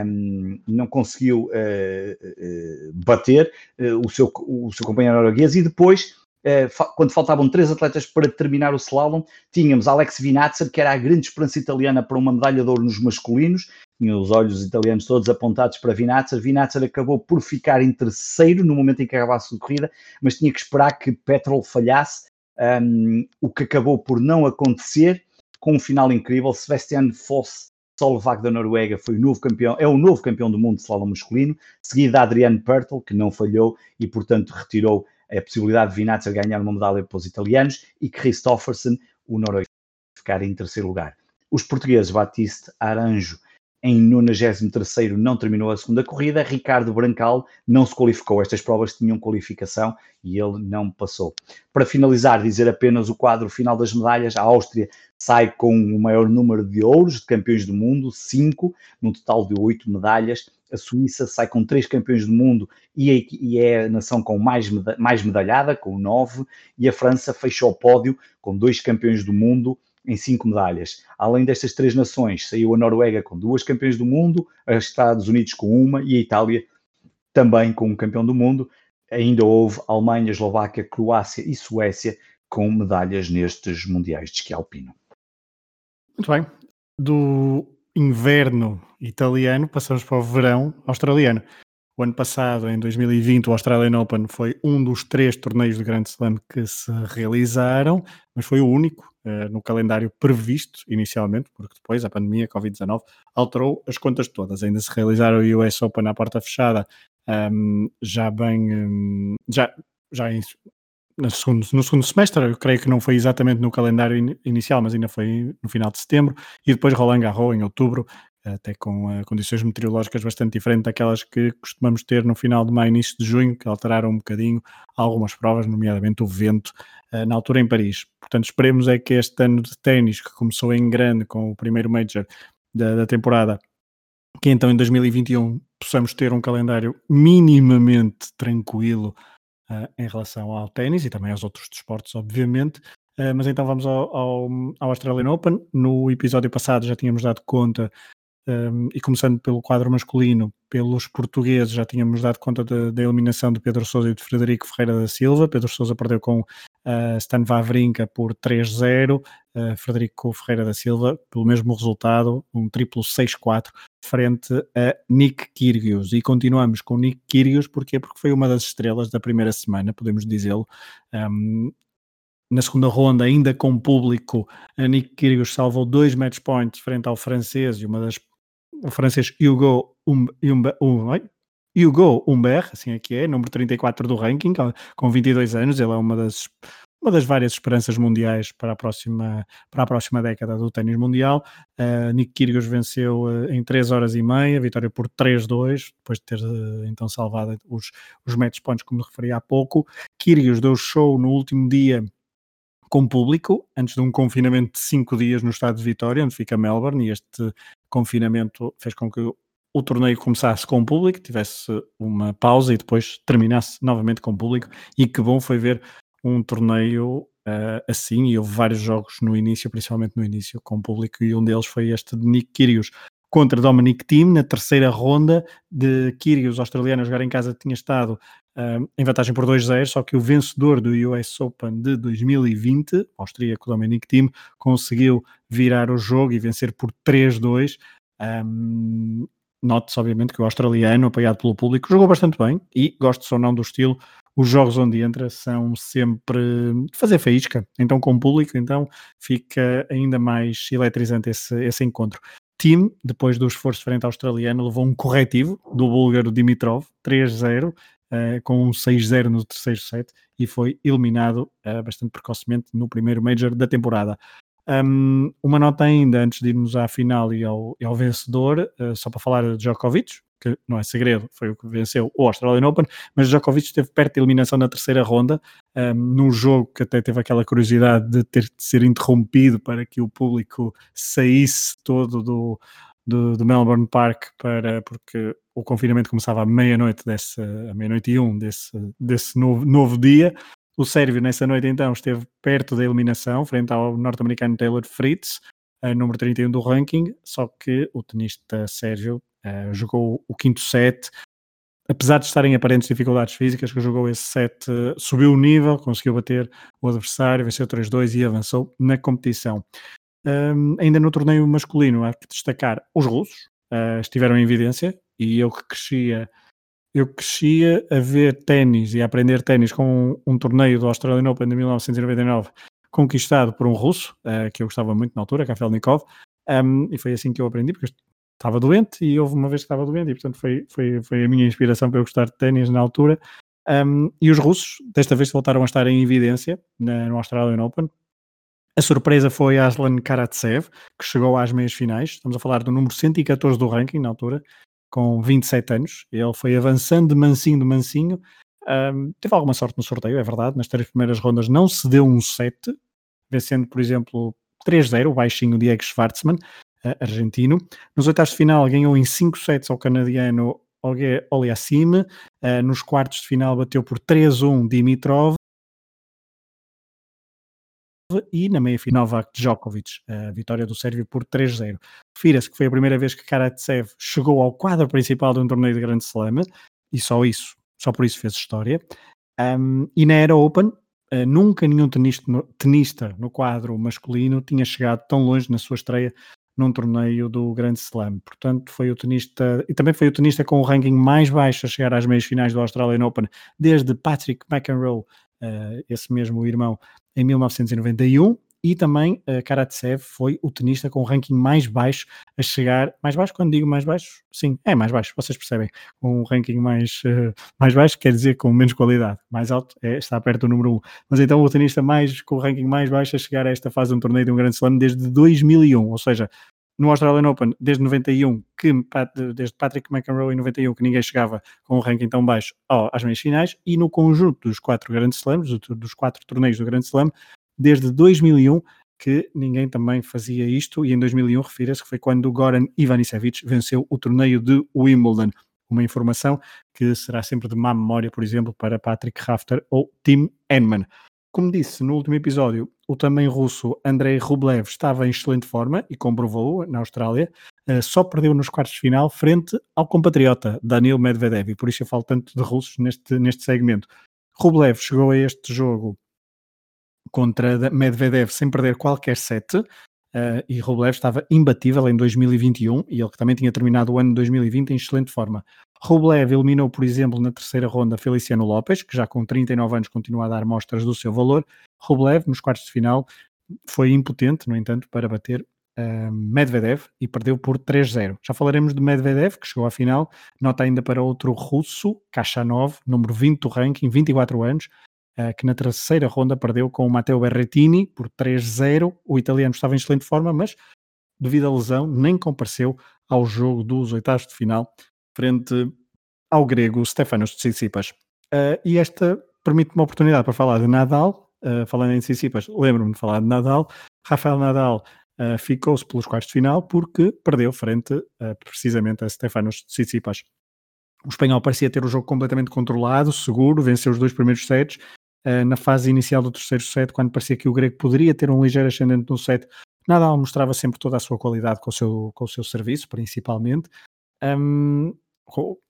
um, não conseguiu uh, uh, bater uh, o, seu, o seu companheiro norueguês, e depois eh, quando faltavam três atletas para terminar o slalom, tínhamos Alex Vinazzer, que era a grande esperança italiana para uma medalha de ouro nos masculinos, tinha os olhos italianos todos apontados para Vinazzer. Vinazzer acabou por ficar em terceiro no momento em que acabasse a corrida, mas tinha que esperar que Petrol falhasse, um, o que acabou por não acontecer, com um final incrível. Sebastian Foss Solvag da Noruega foi o novo campeão, é o novo campeão do mundo de slalom masculino, seguido de Adriano Pertl, que não falhou e, portanto, retirou a possibilidade de Vinazzer ganhar uma medalha para os italianos e Christoffersen, o norueguês, ficar em terceiro lugar. Os portugueses Batiste Aranjo em 93 não terminou a segunda corrida. Ricardo Brancal não se qualificou. Estas provas tinham qualificação e ele não passou. Para finalizar, dizer apenas o quadro final das medalhas. A Áustria sai com o maior número de ouros de campeões do mundo, cinco, num total de oito medalhas. A Suíça sai com três campeões do mundo e é a nação com mais, mais medalhada, com nove. E a França fechou o pódio com dois campeões do mundo em cinco medalhas. Além destas três nações, saiu a Noruega com duas campeões do mundo, os Estados Unidos com uma e a Itália também com um campeão do mundo. Ainda houve Alemanha, Eslováquia, Croácia e Suécia com medalhas nestes mundiais de esqui alpino. Muito bem. Do inverno italiano passamos para o verão australiano. O ano passado, em 2020, o Australian Open foi um dos três torneios de Grand Slam que se realizaram, mas foi o único uh, no calendário previsto inicialmente, porque depois a pandemia, a Covid-19, alterou as contas todas. Ainda se realizaram o US Open à porta fechada, um, já bem, um, já, já em, no, segundo, no segundo semestre, eu creio que não foi exatamente no calendário in, inicial, mas ainda foi no final de setembro, e depois Roland Garros em outubro, até com uh, condições meteorológicas bastante diferentes daquelas que costumamos ter no final de maio, início de junho, que alteraram um bocadinho algumas provas, nomeadamente o vento, uh, na altura em Paris. Portanto, esperemos é que este ano de ténis, que começou em grande com o primeiro Major da, da temporada, que então em 2021 possamos ter um calendário minimamente tranquilo uh, em relação ao ténis e também aos outros desportos, obviamente. Uh, mas então vamos ao, ao, ao Australian Open. No episódio passado já tínhamos dado conta um, e começando pelo quadro masculino, pelos portugueses, já tínhamos dado conta da eliminação de Pedro Sousa e de Frederico Ferreira da Silva. Pedro Sousa perdeu com uh, Stan Wawrinka por 3-0, uh, Frederico Ferreira da Silva pelo mesmo resultado, um triplo 6-4, frente a Nick Kyrgios. E continuamos com Nick Kyrgios, porquê? Porque foi uma das estrelas da primeira semana, podemos dizê-lo. Um, na segunda ronda, ainda com público, a Nick Kyrgios salvou dois match points frente ao francês e uma das o francês Hugo, um, Hugo Humbert, assim é que é, número 34 do ranking, com 22 anos, ele é uma das, uma das várias esperanças mundiais para a próxima, para a próxima década do ténis mundial. Uh, Nick Kyrgios venceu uh, em 3 horas e meia, vitória por 3-2, depois de ter uh, então salvado os, os match points, como referi há pouco. Kyrgios deu show no último dia com público, antes de um confinamento de cinco dias no estado de Vitória, onde fica Melbourne, e este confinamento fez com que o torneio começasse com público, tivesse uma pausa e depois terminasse novamente com público, e que bom foi ver um torneio uh, assim, e houve vários jogos no início, principalmente no início, com público, e um deles foi este de Nick Kyrgios contra Dominic Thiem, na terceira ronda de Kyrgios, australiano, a jogar em casa, tinha estado em vantagem por 2-0, só que o vencedor do US Open de 2020, o austríaco Dominic Thiem, conseguiu virar o jogo e vencer por 3-2. Um, Note-se, obviamente, que o australiano, apoiado pelo público, jogou bastante bem e, gosto ou não do estilo, os jogos onde entra são sempre de fazer faísca, então com o público, então fica ainda mais eletrizante esse, esse encontro. Team, depois do esforço frente ao australiano, levou um corretivo do búlgaro Dimitrov, 3-0, uh, com um 6-0 no terceiro set e foi eliminado uh, bastante precocemente no primeiro Major da temporada. Um, uma nota ainda antes de irmos à final e ao, e ao vencedor, uh, só para falar de Djokovic, que não é segredo, foi o que venceu o Australian Open, mas Djokovic esteve perto de eliminação na terceira ronda, um, num jogo que até teve aquela curiosidade de ter de ser interrompido para que o público saísse todo do, do, do, Melbourne Park para porque o confinamento começava à meia-noite desse à meia-noite e um desse, desse novo, novo dia. O Sérvio nessa noite então esteve perto da eliminação frente ao norte-americano Taylor Fritz, número 31 do ranking, só que o tenista Sérgio uh, jogou o quinto set apesar de estarem aparentes dificuldades físicas, que jogou esse set, subiu o nível, conseguiu bater o adversário, venceu 3-2 e avançou na competição. Um, ainda no torneio masculino, há que destacar os russos, uh, estiveram em evidência, e eu que crescia, eu crescia a ver ténis e a aprender ténis com um, um, torneio do Australian Open de 1999, conquistado por um russo, uh, que eu gostava muito na altura, Kafelnikov, um, e foi assim que eu aprendi, porque estava doente e houve uma vez que estava doente e portanto foi, foi, foi a minha inspiração para eu gostar de ténis na altura. Um, e os russos, desta vez, voltaram a estar em evidência na, no Australian Open. A surpresa foi Aslan Karatsev, que chegou às meias finais. Estamos a falar do número 114 do ranking na altura, com 27 anos. Ele foi avançando de mansinho de mansinho. Um, teve alguma sorte no sorteio, é verdade. Nas três primeiras rondas não se deu um set, vencendo, por exemplo, 3-0, o baixinho Diego Schwartzman argentino. Nos oitavos de final ganhou em 5 sets ao canadiano Oliassim. Uh, nos quartos de final bateu por 3-1 Dimitrov. E na meia final Novak Djokovic, a vitória do Sérvio por 3-0. Refira-se que foi a primeira vez que Karatsev chegou ao quadro principal de um torneio de Grande Slam, e só isso, só por isso fez história. Um, e na Era Open, uh, nunca nenhum tenista no, tenista no quadro masculino tinha chegado tão longe na sua estreia num torneio do Grande Slam. Portanto, foi o tenista, e também foi o tenista com o ranking mais baixo a chegar às meias finais do Australian Open, desde Patrick McEnroe, uh, esse mesmo irmão, em 1991. E também uh, Karatsev foi o tenista com o ranking mais baixo a chegar. Mais baixo, quando digo mais baixo, sim, é mais baixo, vocês percebem. Com um ranking mais, uh, mais baixo quer dizer com menos qualidade. Mais alto é, está perto do número 1. Um. Mas então o tenista mais, com o ranking mais baixo a chegar a esta fase de um torneio de um grande slam desde 2001, ou seja, no Australian Open desde 91, que, desde Patrick McEnroe em 91, que ninguém chegava com um ranking tão baixo às meias finais, e no conjunto dos quatro grandes slams, dos quatro torneios do Grande Slam, desde 2001, que ninguém também fazia isto, e em 2001 refira-se que foi quando Goran Ivanisevic venceu o torneio de Wimbledon. Uma informação que será sempre de má memória, por exemplo, para Patrick Rafter ou Tim Henman. Como disse no último episódio, o também russo Andrei Rublev estava em excelente forma e comprovou na Austrália, uh, só perdeu nos quartos de final frente ao compatriota Danil Medvedev, e por isso eu falo tanto de russos neste, neste segmento. Rublev chegou a este jogo contra Medvedev sem perder qualquer set, uh, e Rublev estava imbatível em 2021, e ele que também tinha terminado o ano de 2020 em excelente forma. Rublev eliminou, por exemplo, na terceira ronda Feliciano Lopes, que já com 39 anos continua a dar mostras do seu valor. Rublev, nos quartos de final, foi impotente, no entanto, para bater uh, Medvedev e perdeu por 3-0. Já falaremos de Medvedev, que chegou à final. Nota ainda para outro russo, Kachanov, número 20 do ranking, 24 anos, que na terceira ronda perdeu com o Matteo Berrettini por 3-0. O italiano estava em excelente forma, mas devido à lesão, nem compareceu ao jogo dos oitavos de final frente ao grego Stefanos Tsitsipas. Uh, e esta permite uma oportunidade para falar de Nadal, uh, falando em Tsitsipas, lembro-me de falar de Nadal, Rafael Nadal uh, ficou-se pelos quartos de final porque perdeu frente precisamente a Stefanos Tsitsipas. O espanhol parecia ter o jogo completamente controlado, seguro, venceu os dois primeiros sets. Na fase inicial do terceiro set, quando parecia que o grego poderia ter um ligeiro ascendente no set, Nadal mostrava sempre toda a sua qualidade com o seu, com o seu serviço, principalmente. Um,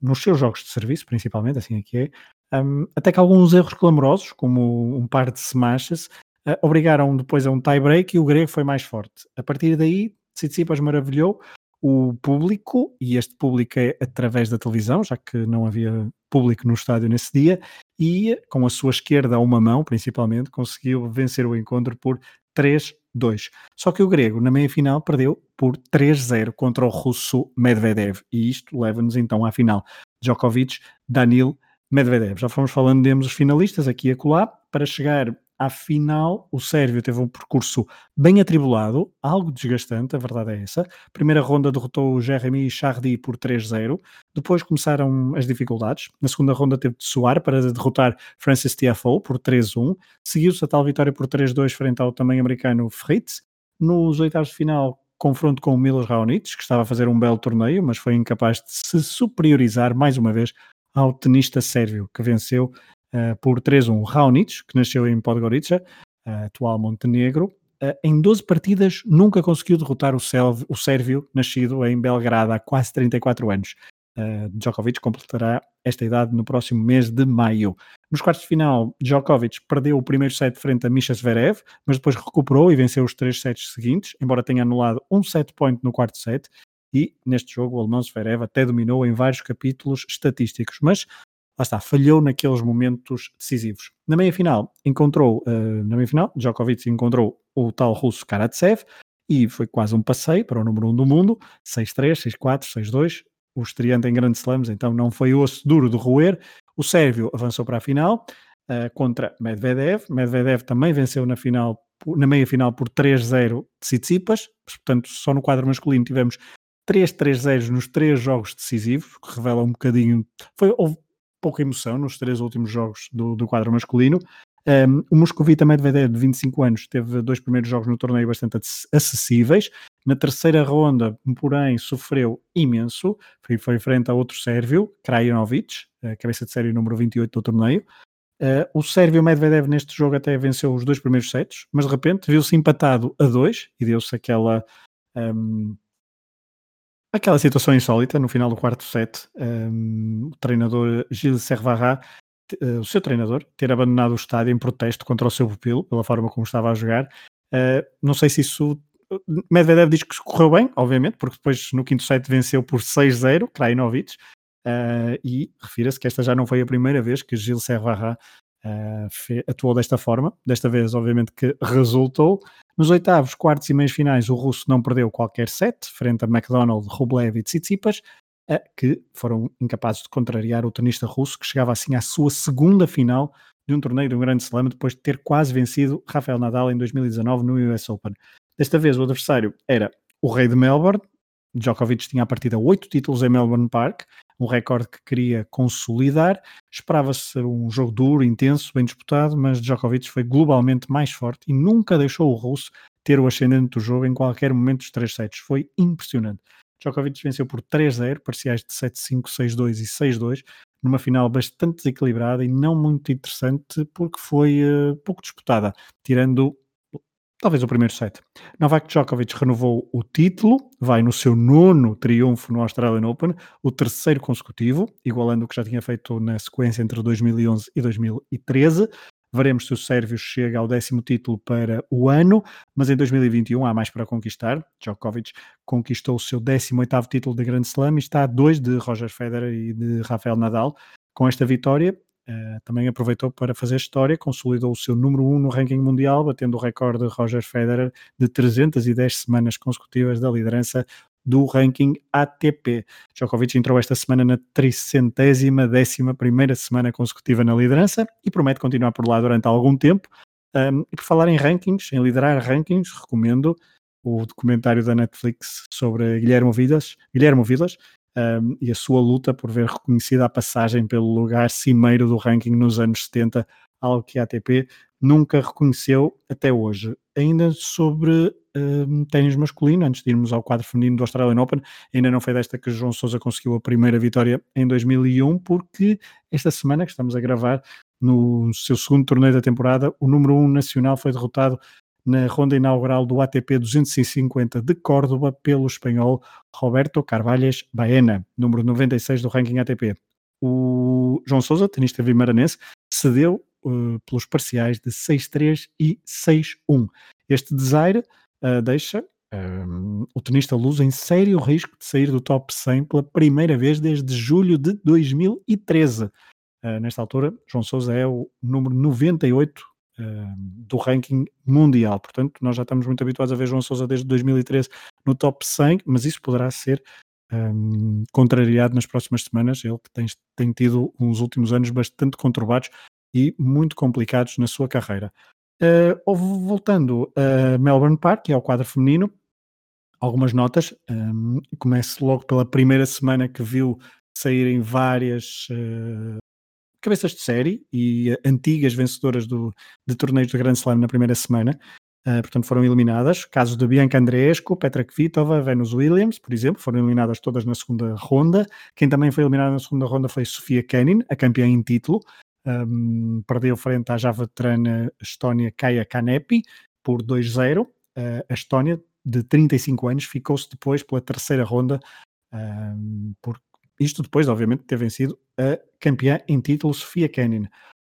nos seus jogos de serviço, principalmente, assim aqui é, é, um, até que alguns erros clamorosos, como um par de smashes, uh, obrigaram depois a um tie-break e o grego foi mais forte. A partir daí, Tsitsipas maravilhou o público, e este público é através da televisão, já que não havia público no estádio nesse dia, e com a sua esquerda a uma mão, principalmente, conseguiu vencer o encontro por 3 2. Só que o grego, na meia-final, perdeu por 3-0 contra o russo Medvedev. E isto leva-nos então à final. Djokovic, Danil, Medvedev. Já fomos falando de os finalistas aqui e acolá. Para chegar à final, o Sérvio teve um percurso bem atribulado, algo desgastante, a verdade é essa. Primeira ronda derrotou o Jeremy Chardy por 3-0. Depois começaram as dificuldades. Na segunda ronda teve de suar para derrotar Francis Tiafoe por 3-1. Seguiu-se a tal vitória por 3-2 frente ao também americano Fritz. Nos oitavos de final, confronto com o Milos Raonic, que estava a fazer um belo torneio, mas foi incapaz de se superiorizar mais uma vez ao tenista sérvio, que venceu por 3-1 Raonic, que nasceu em Podgorica, uh, atual Montenegro. Uh, em 12 partidas nunca conseguiu derrotar o, Selv, o sérvio, nascido em Belgrado há quase 34 anos. Uh, Djokovic completará esta idade no próximo mês de maio. Nos quartos de final, Djokovic perdeu o primeiro set frente a Misha Zverev, mas depois recuperou e venceu os três sets seguintes, embora tenha anulado um set point no quarto set. E neste jogo, o alemão Zverev até dominou em vários capítulos estatísticos, mas lá está, falhou naqueles momentos decisivos. Na meia final, encontrou, uh, na meia final, Djokovic encontrou o tal russo Karatsev e foi quase um passeio para o número 1 um do mundo, 6-3, 6-4, 6-2, o estreante em grandes slams, então não foi osso duro de roer. O sérvio avançou para a final uh, contra Medvedev. Medvedev também venceu na final, na meia final por 3-0 de Tsitsipas, portanto só no quadro masculino tivemos 3-3-0 nos três jogos decisivos, que revela um bocadinho, foi, houve pouca emoção nos três últimos jogos do, do quadro masculino. Um, o Moscovita Medvedev, de 25 anos, teve dois primeiros jogos no torneio bastante acessíveis. Na terceira ronda, porém, sofreu imenso. Foi, foi frente a outro sérvio, Krajinovic, cabeça de série número 28 do torneio. Uh, o sérvio Medvedev neste jogo até venceu os dois primeiros sets, mas de repente viu-se empatado a dois e deu-se aquela um, aquela situação insólita no final do quarto set. Um, o treinador Gilles Servarra uh, o seu treinador, ter abandonado o estádio em protesto contra o seu pupilo, pela forma como estava a jogar. Uh, não sei se isso. Medvedev diz que correu bem, obviamente, porque depois no quinto set venceu por 6-0, Krajinovic, uh, e refira-se que esta já não foi a primeira vez que Gilles Servarra uh, atuou desta forma. Desta vez, obviamente, que resultou. Nos oitavos, quartos e meios finais, o russo não perdeu qualquer set, frente a McDonald, Rublev e Tsitsipas, que foram incapazes de contrariar o tenista russo, que chegava assim à sua segunda final de um torneio de um grande slam, depois de ter quase vencido Rafael Nadal em 2019 no US Open. Desta vez o adversário era o rei de Melbourne, Djokovic tinha a partida oito títulos em Melbourne Park, um recorde que queria consolidar. Esperava-se um jogo duro, intenso, bem disputado, mas Djokovic foi globalmente mais forte e nunca deixou o russo ter o ascendente do jogo em qualquer momento dos três sets. Foi impressionante. Djokovic venceu por 3-0, parciais de 7-5, 6-2 e 6-2, numa final bastante desequilibrada e não muito interessante porque foi uh, pouco disputada, tirando talvez o primeiro set. Novak Djokovic renovou o título, vai no seu nono triunfo no Australian Open, o terceiro consecutivo, igualando o que já tinha feito na sequência entre 2011 e 2013. Veremos se o sérvio chega ao décimo título para o ano, mas em 2021 há mais para conquistar. Djokovic conquistou o seu 18º título de Grand Slam e está a dois de Roger Federer e de Rafael Nadal. Com esta vitória, Uh, também aproveitou para fazer história, consolidou o seu número 1 um no ranking mundial, batendo o recorde de Roger Federer de 310 semanas consecutivas da liderança do ranking ATP. Djokovic entrou esta semana na tricentésima décima primeira semana consecutiva na liderança e promete continuar por lá durante algum tempo. Um, e por falar em rankings, em liderar rankings, recomendo o documentário da Netflix sobre Guilherme Vilas, Guilherme Vilas um, e a sua luta por ver reconhecida a passagem pelo lugar cimeiro do ranking nos anos 70, algo que a ATP nunca reconheceu até hoje. Ainda sobre um, ténis masculino, antes de irmos ao quadro feminino do Australian Open, ainda não foi desta que João Sousa conseguiu a primeira vitória em 2001, porque esta semana que estamos a gravar, no seu segundo torneio da temporada, o número 1 um nacional foi derrotado na ronda inaugural do ATP 250 de Córdoba pelo espanhol Roberto Carvalhes Baena, número 96 do ranking ATP. O João Sousa, tenista vimaranense, cedeu uh, pelos parciais de 6-3 e 6-1. Este desaire uh, deixa um, o tenista luz em sério risco de sair do top 100 pela primeira vez desde julho de 2013. Uh, nesta altura, João Sousa é o número 98 uh, do ranking mundial. Portanto, nós já estamos muito habituados a ver João Sousa desde 2013 no top 100, mas isso poderá ser um, contrariado nas próximas semanas. Ele que tem, tem tido uns últimos anos bastante conturbados e muito complicados na sua carreira. Uh, voltando a Melbourne Park, que é o quadro feminino, algumas notas. Um, começo logo pela primeira semana que viu saírem várias uh, cabeças de série e uh, antigas vencedoras do, de torneios de Grand Slam na primeira semana. Uh, portanto, foram eliminadas. Casos de Bianca Andreescu, Petra Kvitova, Venus Williams, por exemplo, foram eliminadas todas na segunda ronda. Quem também foi eliminada na segunda ronda foi Sofia Kenin, a campeã em título um, perdeu frente à já veterana Estónia Kaya Kanepi por 2-0. Uh, a Estónia, de 35 anos, ficou-se depois pela terceira ronda um, por Isto depois, obviamente, de ter vencido a campeã em título, Sofia Kenin.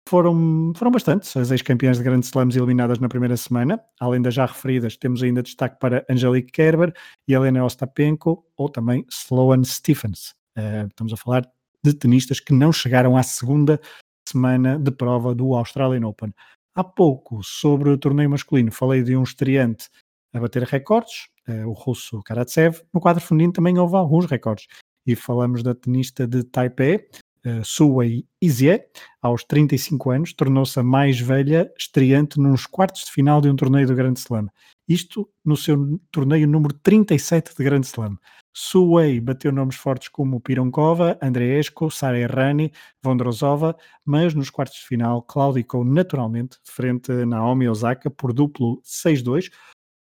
Foram, foram bastantes as ex-campeãs de grandes slams eliminadas na primeira semana. Além das já referidas, temos ainda destaque para Angelique Kerber e Helena Ostapenko, ou também Sloane Stephens. Uh, estamos a falar de tenistas que não chegaram à segunda semana de prova do Australian Open. Há pouco, sobre o torneio masculino, falei de um estreante a bater recordes, uh, o russo Karatsev. No quadro feminino também houve alguns recordes. E falamos da tenista de Taipei, uh, Suwei Izie, aos 35 anos, tornou-se a mais velha estreante nos quartos de final de um torneio do Grande Slam. Isto no seu torneio número 37 de Grande Slam. Suwei bateu nomes fortes como Pironkova, Andreescu, Sara Errani, Vondrosova, mas nos quartos de final claudicou naturalmente frente a Naomi Osaka por duplo 6-2.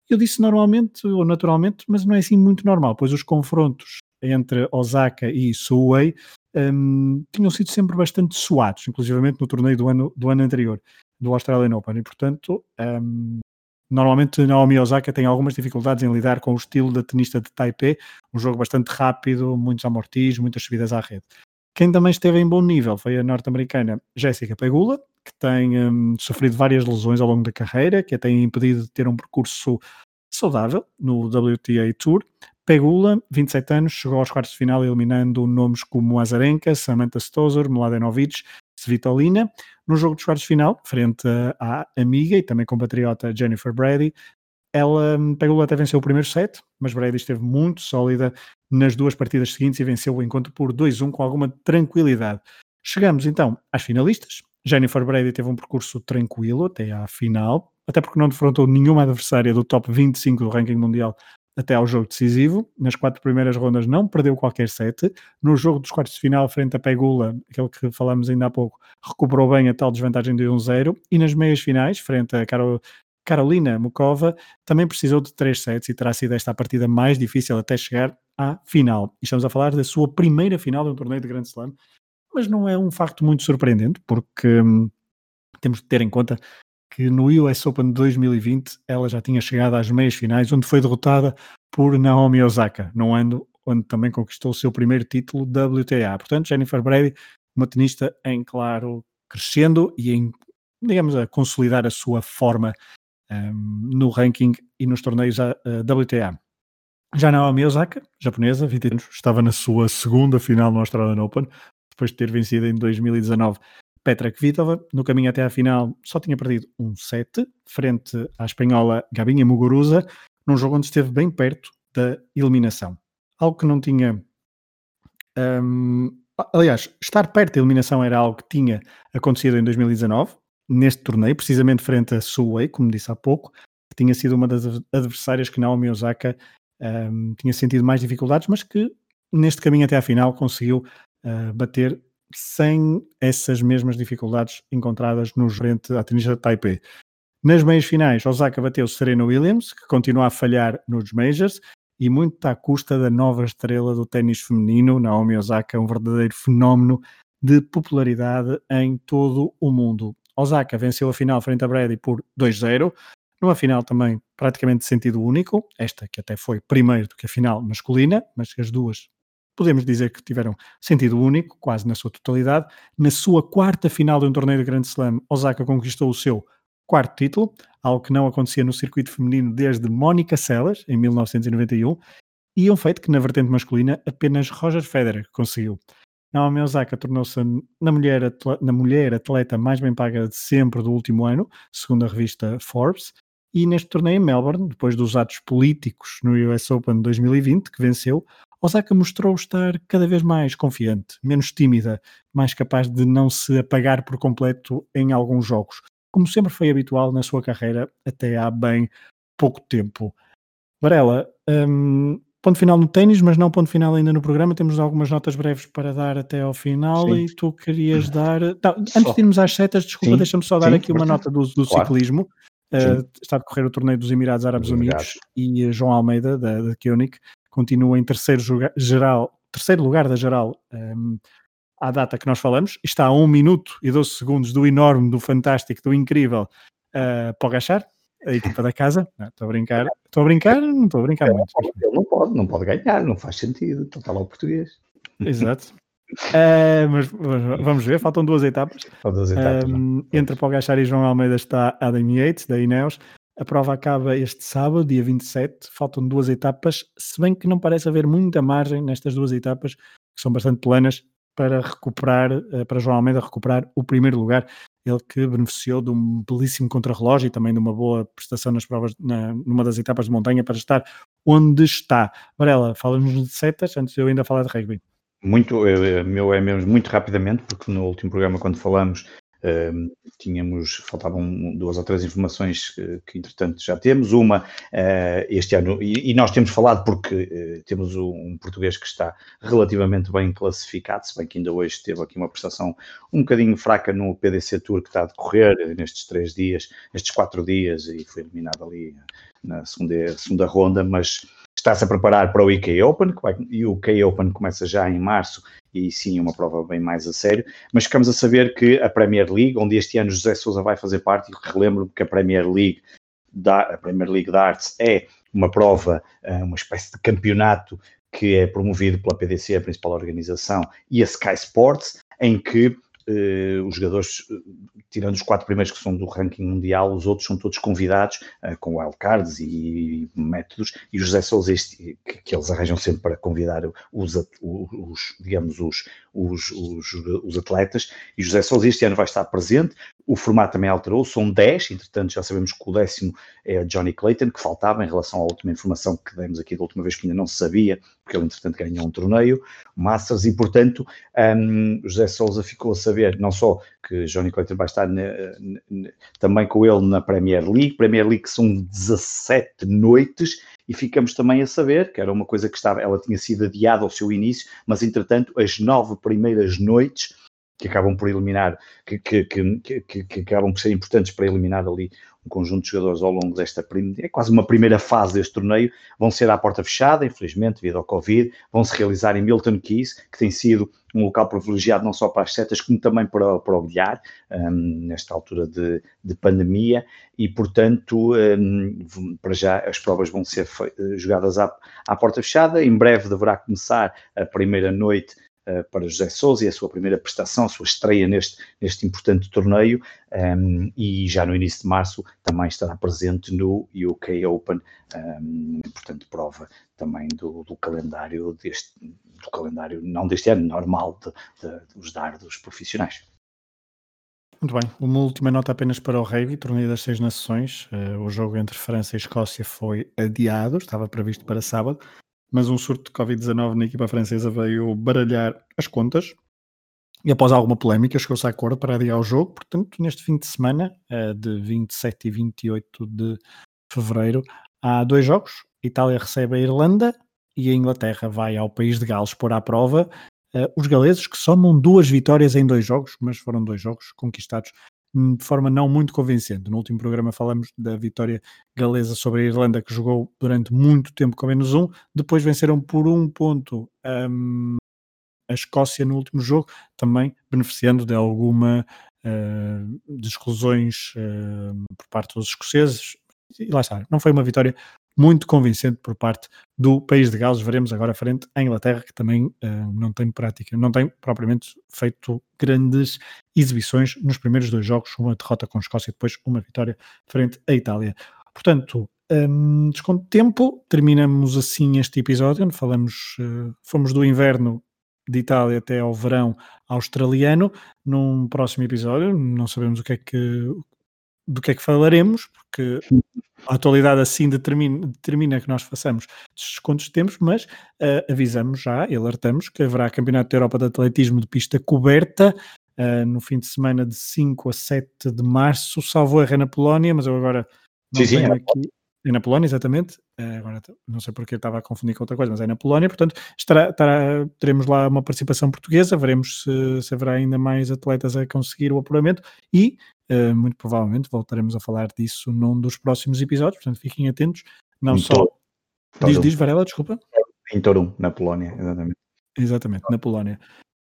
Eu disse normalmente ou naturalmente, mas não é assim muito normal, pois os confrontos entre Osaka e Suwei um, tinham sido sempre bastante suados, inclusivamente no torneio do ano, do ano anterior, do Australian Open, e portanto um, Normalmente Naomi Osaka tem algumas dificuldades em lidar com o estilo da tenista de Taipei, um jogo bastante rápido, muitos amortis, muitas subidas à rede. Quem também esteve em bom nível foi a norte-americana Jéssica Pegula, que tem um, sofrido várias lesões ao longo da carreira, que a tem impedido de ter um percurso saudável no WTA Tour. Pegula, 27 anos, chegou aos quartos de final eliminando nomes como Azarenka, Samantha Stosur, Mladenovic, Svitolina. No jogo dos quartos de final, frente à amiga e também compatriota Jennifer Brady, ela pegou até venceu o primeiro set, mas Brady esteve muito sólida nas duas partidas seguintes e venceu o encontro por 2-1 com alguma tranquilidade. Chegamos então às finalistas. Jennifer Brady teve um percurso tranquilo até à final, até porque não defrontou nenhuma adversária do top 25 do ranking mundial até ao jogo decisivo. Nas quatro primeiras rondas não perdeu qualquer set. No jogo dos quartos de final, frente a Pegula, aquele que falamos ainda há pouco, recuperou bem a tal desvantagem de 1-0. E nas meias finais, frente a Carol, Carolina Mukova, também precisou de três sets e terá sido esta a partida mais difícil até chegar à final. E estamos a falar da sua primeira final de um torneio de Grand Slam. Mas não é um facto muito surpreendente, porque hum, temos de ter em conta que no US Open 2020 ela já tinha chegado às meias finais, onde foi derrotada por Naomi Osaka, num ano onde também conquistou o seu primeiro título WTA. Portanto, Jennifer Brady, uma tenista em claro crescendo e em, digamos, a consolidar a sua forma um, no ranking e nos torneios WTA. Já Naomi Osaka, japonesa, 20 anos, estava na sua segunda final no Australian Open, depois de ter vencido em 2019 Petra Kvitova, no caminho até à final, só tinha perdido um set, frente à espanhola Gabinha Muguruza, num jogo onde esteve bem perto da eliminação. Algo que não tinha. Um, aliás, estar perto da eliminação era algo que tinha acontecido em 2019, neste torneio, precisamente frente a Suwei, como disse há pouco, que tinha sido uma das adversárias que Naomi Osaka um, tinha sentido mais dificuldades, mas que neste caminho até à final conseguiu uh, bater sem essas mesmas dificuldades encontradas no frente à tenista de Taipei. Nas meias finais, Osaka bateu Serena Williams, que continua a falhar nos Majors, e muito à custa da nova estrela do ténis feminino, Naomi Osaka, um verdadeiro fenómeno de popularidade em todo o mundo. Osaka venceu a final frente a Brady por 2-0, numa final também praticamente de sentido único, esta que até foi primeiro do que a final masculina, mas as duas podemos dizer que tiveram sentido único, quase na sua totalidade. Na sua quarta final de um torneio de Grande Slam, Osaka conquistou o seu quarto título, algo que não acontecia no circuito feminino desde Mónica Seles, em 1991, e um feito que na vertente masculina apenas Roger Federer conseguiu. Naomi Osaka tornou-se na mulher, na mulher atleta mais bem paga de sempre do último ano, segundo a revista Forbes, e neste torneio em Melbourne, depois dos atos políticos no US Open 2020, que venceu, Osaka mostrou estar cada vez mais confiante, menos tímida, mais capaz de não se apagar por completo em alguns jogos, como sempre foi habitual na sua carreira até há bem pouco tempo. Varela, um, ponto final no ténis, mas não ponto final ainda no programa. Temos algumas notas breves para dar até ao final sim. e tu querias dar. Não, antes de irmos às setas, desculpa, deixa-me só dar sim, aqui uma nota do, do claro. ciclismo. Uh, está a decorrer o torneio dos Emirados Árabes Unidos e João Almeida, da, da Koenig, continua em terceiro, geral, terceiro lugar da geral um, à data que nós falamos. Está a 1 minuto e 12 segundos do enorme, do fantástico, do incrível uh, Pogachar, a equipa da casa. Estou a brincar. Estou a brincar? Não estou a brincar muito. Ele não pode, não pode ganhar, não faz sentido. Então está lá o português. Exato. Uh, mas, mas, vamos ver, faltam duas etapas. Duas etapas uh, entre Pogachar e João Almeida está Adam Yates, da Ineos. A prova acaba este sábado, dia 27. Faltam duas etapas, se bem que não parece haver muita margem nestas duas etapas, que são bastante planas, para recuperar, uh, para João Almeida recuperar o primeiro lugar. Ele que beneficiou de um belíssimo contrarrelógio e também de uma boa prestação nas provas, na, numa das etapas de montanha, para estar onde está. Varela, fala-nos de setas, antes de eu ainda falar de rugby. Muito, meu é mesmo muito rapidamente, porque no último programa, quando falamos, Uh, tínhamos, faltavam duas ou três informações que, que entretanto já temos. Uma, uh, este ano, e, e, nós temos falado porque uh, temos um, um, português que está relativamente bem classificado, se bem que ainda hoje teve aqui uma prestação um bocadinho fraca no PDC Tour que está a decorrer nestes três dias, estes quatro dias, e foi eliminado ali na segunda, segunda ronda, mas está-se a preparar para o UK Open, que vai, e o UK Open começa já em março, e sim, uma prova bem mais a sério, mas ficamos a saber que a Premier League, onde este ano José Sousa vai fazer parte, e relembro que a Premier League, da, a Premier League de Arts é uma prova, eh, uma espécie de campeonato que é promovido pela PDC, a principal organização, e a Sky Sports, em que Uh, os jogadores, uh, tirando os quatro primeiros que são do ranking mundial, os outros são todos convidados uh, com wildcards e, e métodos, e o José Souza, este, que, que, eles arranjam sempre para convidar os, os digamos, os, os, os, os, atletas, e José Souza este ano vai estar presente, o formato também alterou, são 10, entretanto já sabemos que o décimo é Johnny Clayton, que faltava em relação à última informação que demos aqui da última vez, que ainda não se sabia, porque ele entretanto ganhou um torneio, Masters, e portanto um, José Souza ficou a saber não só que Johnny Clayton vai estar na, na, também com ele na Premier League, Premier League são 17 noites, e ficamos também a saber que era uma coisa que estava, ela tinha sido adiada ao seu início, mas entretanto as nove primeiras noites que acabam por eliminar, que, que, que, que, acabam por ser importantes para eliminar ali um conjunto de jogadores ao longo desta é quase uma primeira fase deste torneio, vão ser à porta fechada, infelizmente, devido ao Covid, vão se realizar em Milton Keys, que tem sido um local privilegiado não só para as setas, como também para, para o bilhar, um, nesta altura de, de, pandemia, e portanto, um, para já as provas vão ser jogadas à, à porta fechada, em breve deverá começar a primeira noite para José Souza e a sua primeira prestação, a sua estreia neste, neste importante torneio um, ehm, e já no início de março também estará presente no UK Open, um, ehm, importante prova também do, do, calendário deste, do calendário não deste ano, normal de, de, dos dardos profissionais. Muito bem, uma última nota apenas para o Rugby, torneio das seis nações. Uh, o jogo entre França e Escócia foi adiado, estava previsto para sábado, mas um surto de Covid-19 na equipa francesa veio baralhar as contas. E após alguma polémica chegou-se a acordo para adiar o jogo, portanto neste fim de semana, eh, de 27 e 28 de fevereiro, há dois jogos, Itália recebe a Irlanda e a Inglaterra vai ao país de Gales pôr à prova uh, os galeses que somam duas vitórias em dois jogos, mas foram dois jogos conquistados de forma não muito convincente. No último programa falamos da vitória galesa sobre a Irlanda, que jogou durante muito tempo com menos um, depois venceram por um ponto um, a Escócia no último jogo, também beneficiando de alguma uh, de exclusões uh, por parte dos escoceses. E lá está, não foi uma vitória muito convincente por parte do país de Gales. Veremos agora frente à Inglaterra, que também uh, não tem prática, não tem propriamente feito grandes exibições nos primeiros dois jogos, uma derrota com a Escócia e depois uma vitória frente à Itália. Portanto, um, desconto de tempo, terminamos assim este episódio, falamos, uh, fomos do inverno de Itália até ao verão australiano. Num próximo episódio, não sabemos o que é que do que é que falaremos, porque a atualidade assim determina, determina que nós façamos descontos de tempos, mas uh, avisamos já e alertamos que haverá Campeonato da Europa de Atletismo de pista coberta uh, no fim de semana de 5 a 7 de março, salvo erro na Polónia, mas eu agora não sim, sim, é aqui. É na Polónia, exatamente. Uh, agora não sei porque estava a confundir com outra coisa, mas é na Polónia. Portanto, estará, estará, teremos lá uma participação portuguesa. Veremos se, se haverá ainda mais atletas a conseguir o apuramento e Uh, muito provavelmente voltaremos a falar disso num dos próximos episódios, portanto fiquem atentos. Não em só. Torum. Diz, diz Varela, desculpa. Em Torum, na Polónia, exatamente. Exatamente, na Polónia.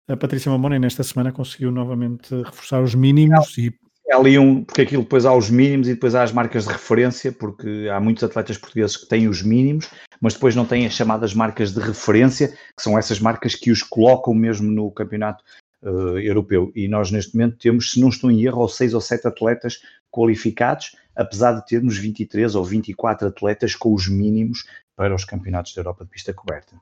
A Patrícia Mamona nesta semana conseguiu novamente reforçar os mínimos e é ali um, porque aquilo depois há os mínimos e depois há as marcas de referência, porque há muitos atletas portugueses que têm os mínimos, mas depois não têm as chamadas marcas de referência, que são essas marcas que os colocam mesmo no campeonato uh, europeu. E nós, neste momento, temos, se não estou em erro, seis ou sete atletas qualificados, apesar de termos 23 ou 24 atletas com os mínimos para os campeonatos da Europa de pista coberta.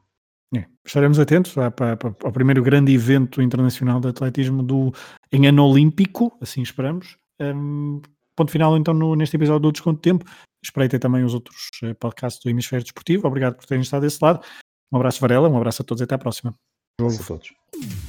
É, estaremos atentos ao primeiro grande evento internacional de atletismo do, em ano olímpico, assim esperamos. Um, ponto final então no, neste episódio do Desconto de Tempo. Espreitei também os outros eh, podcasts do Hemisfério Desportivo. Obrigado por terem estado desse lado. Um abraço, Varela, um abraço a todos e até à próxima. Abraço a todos.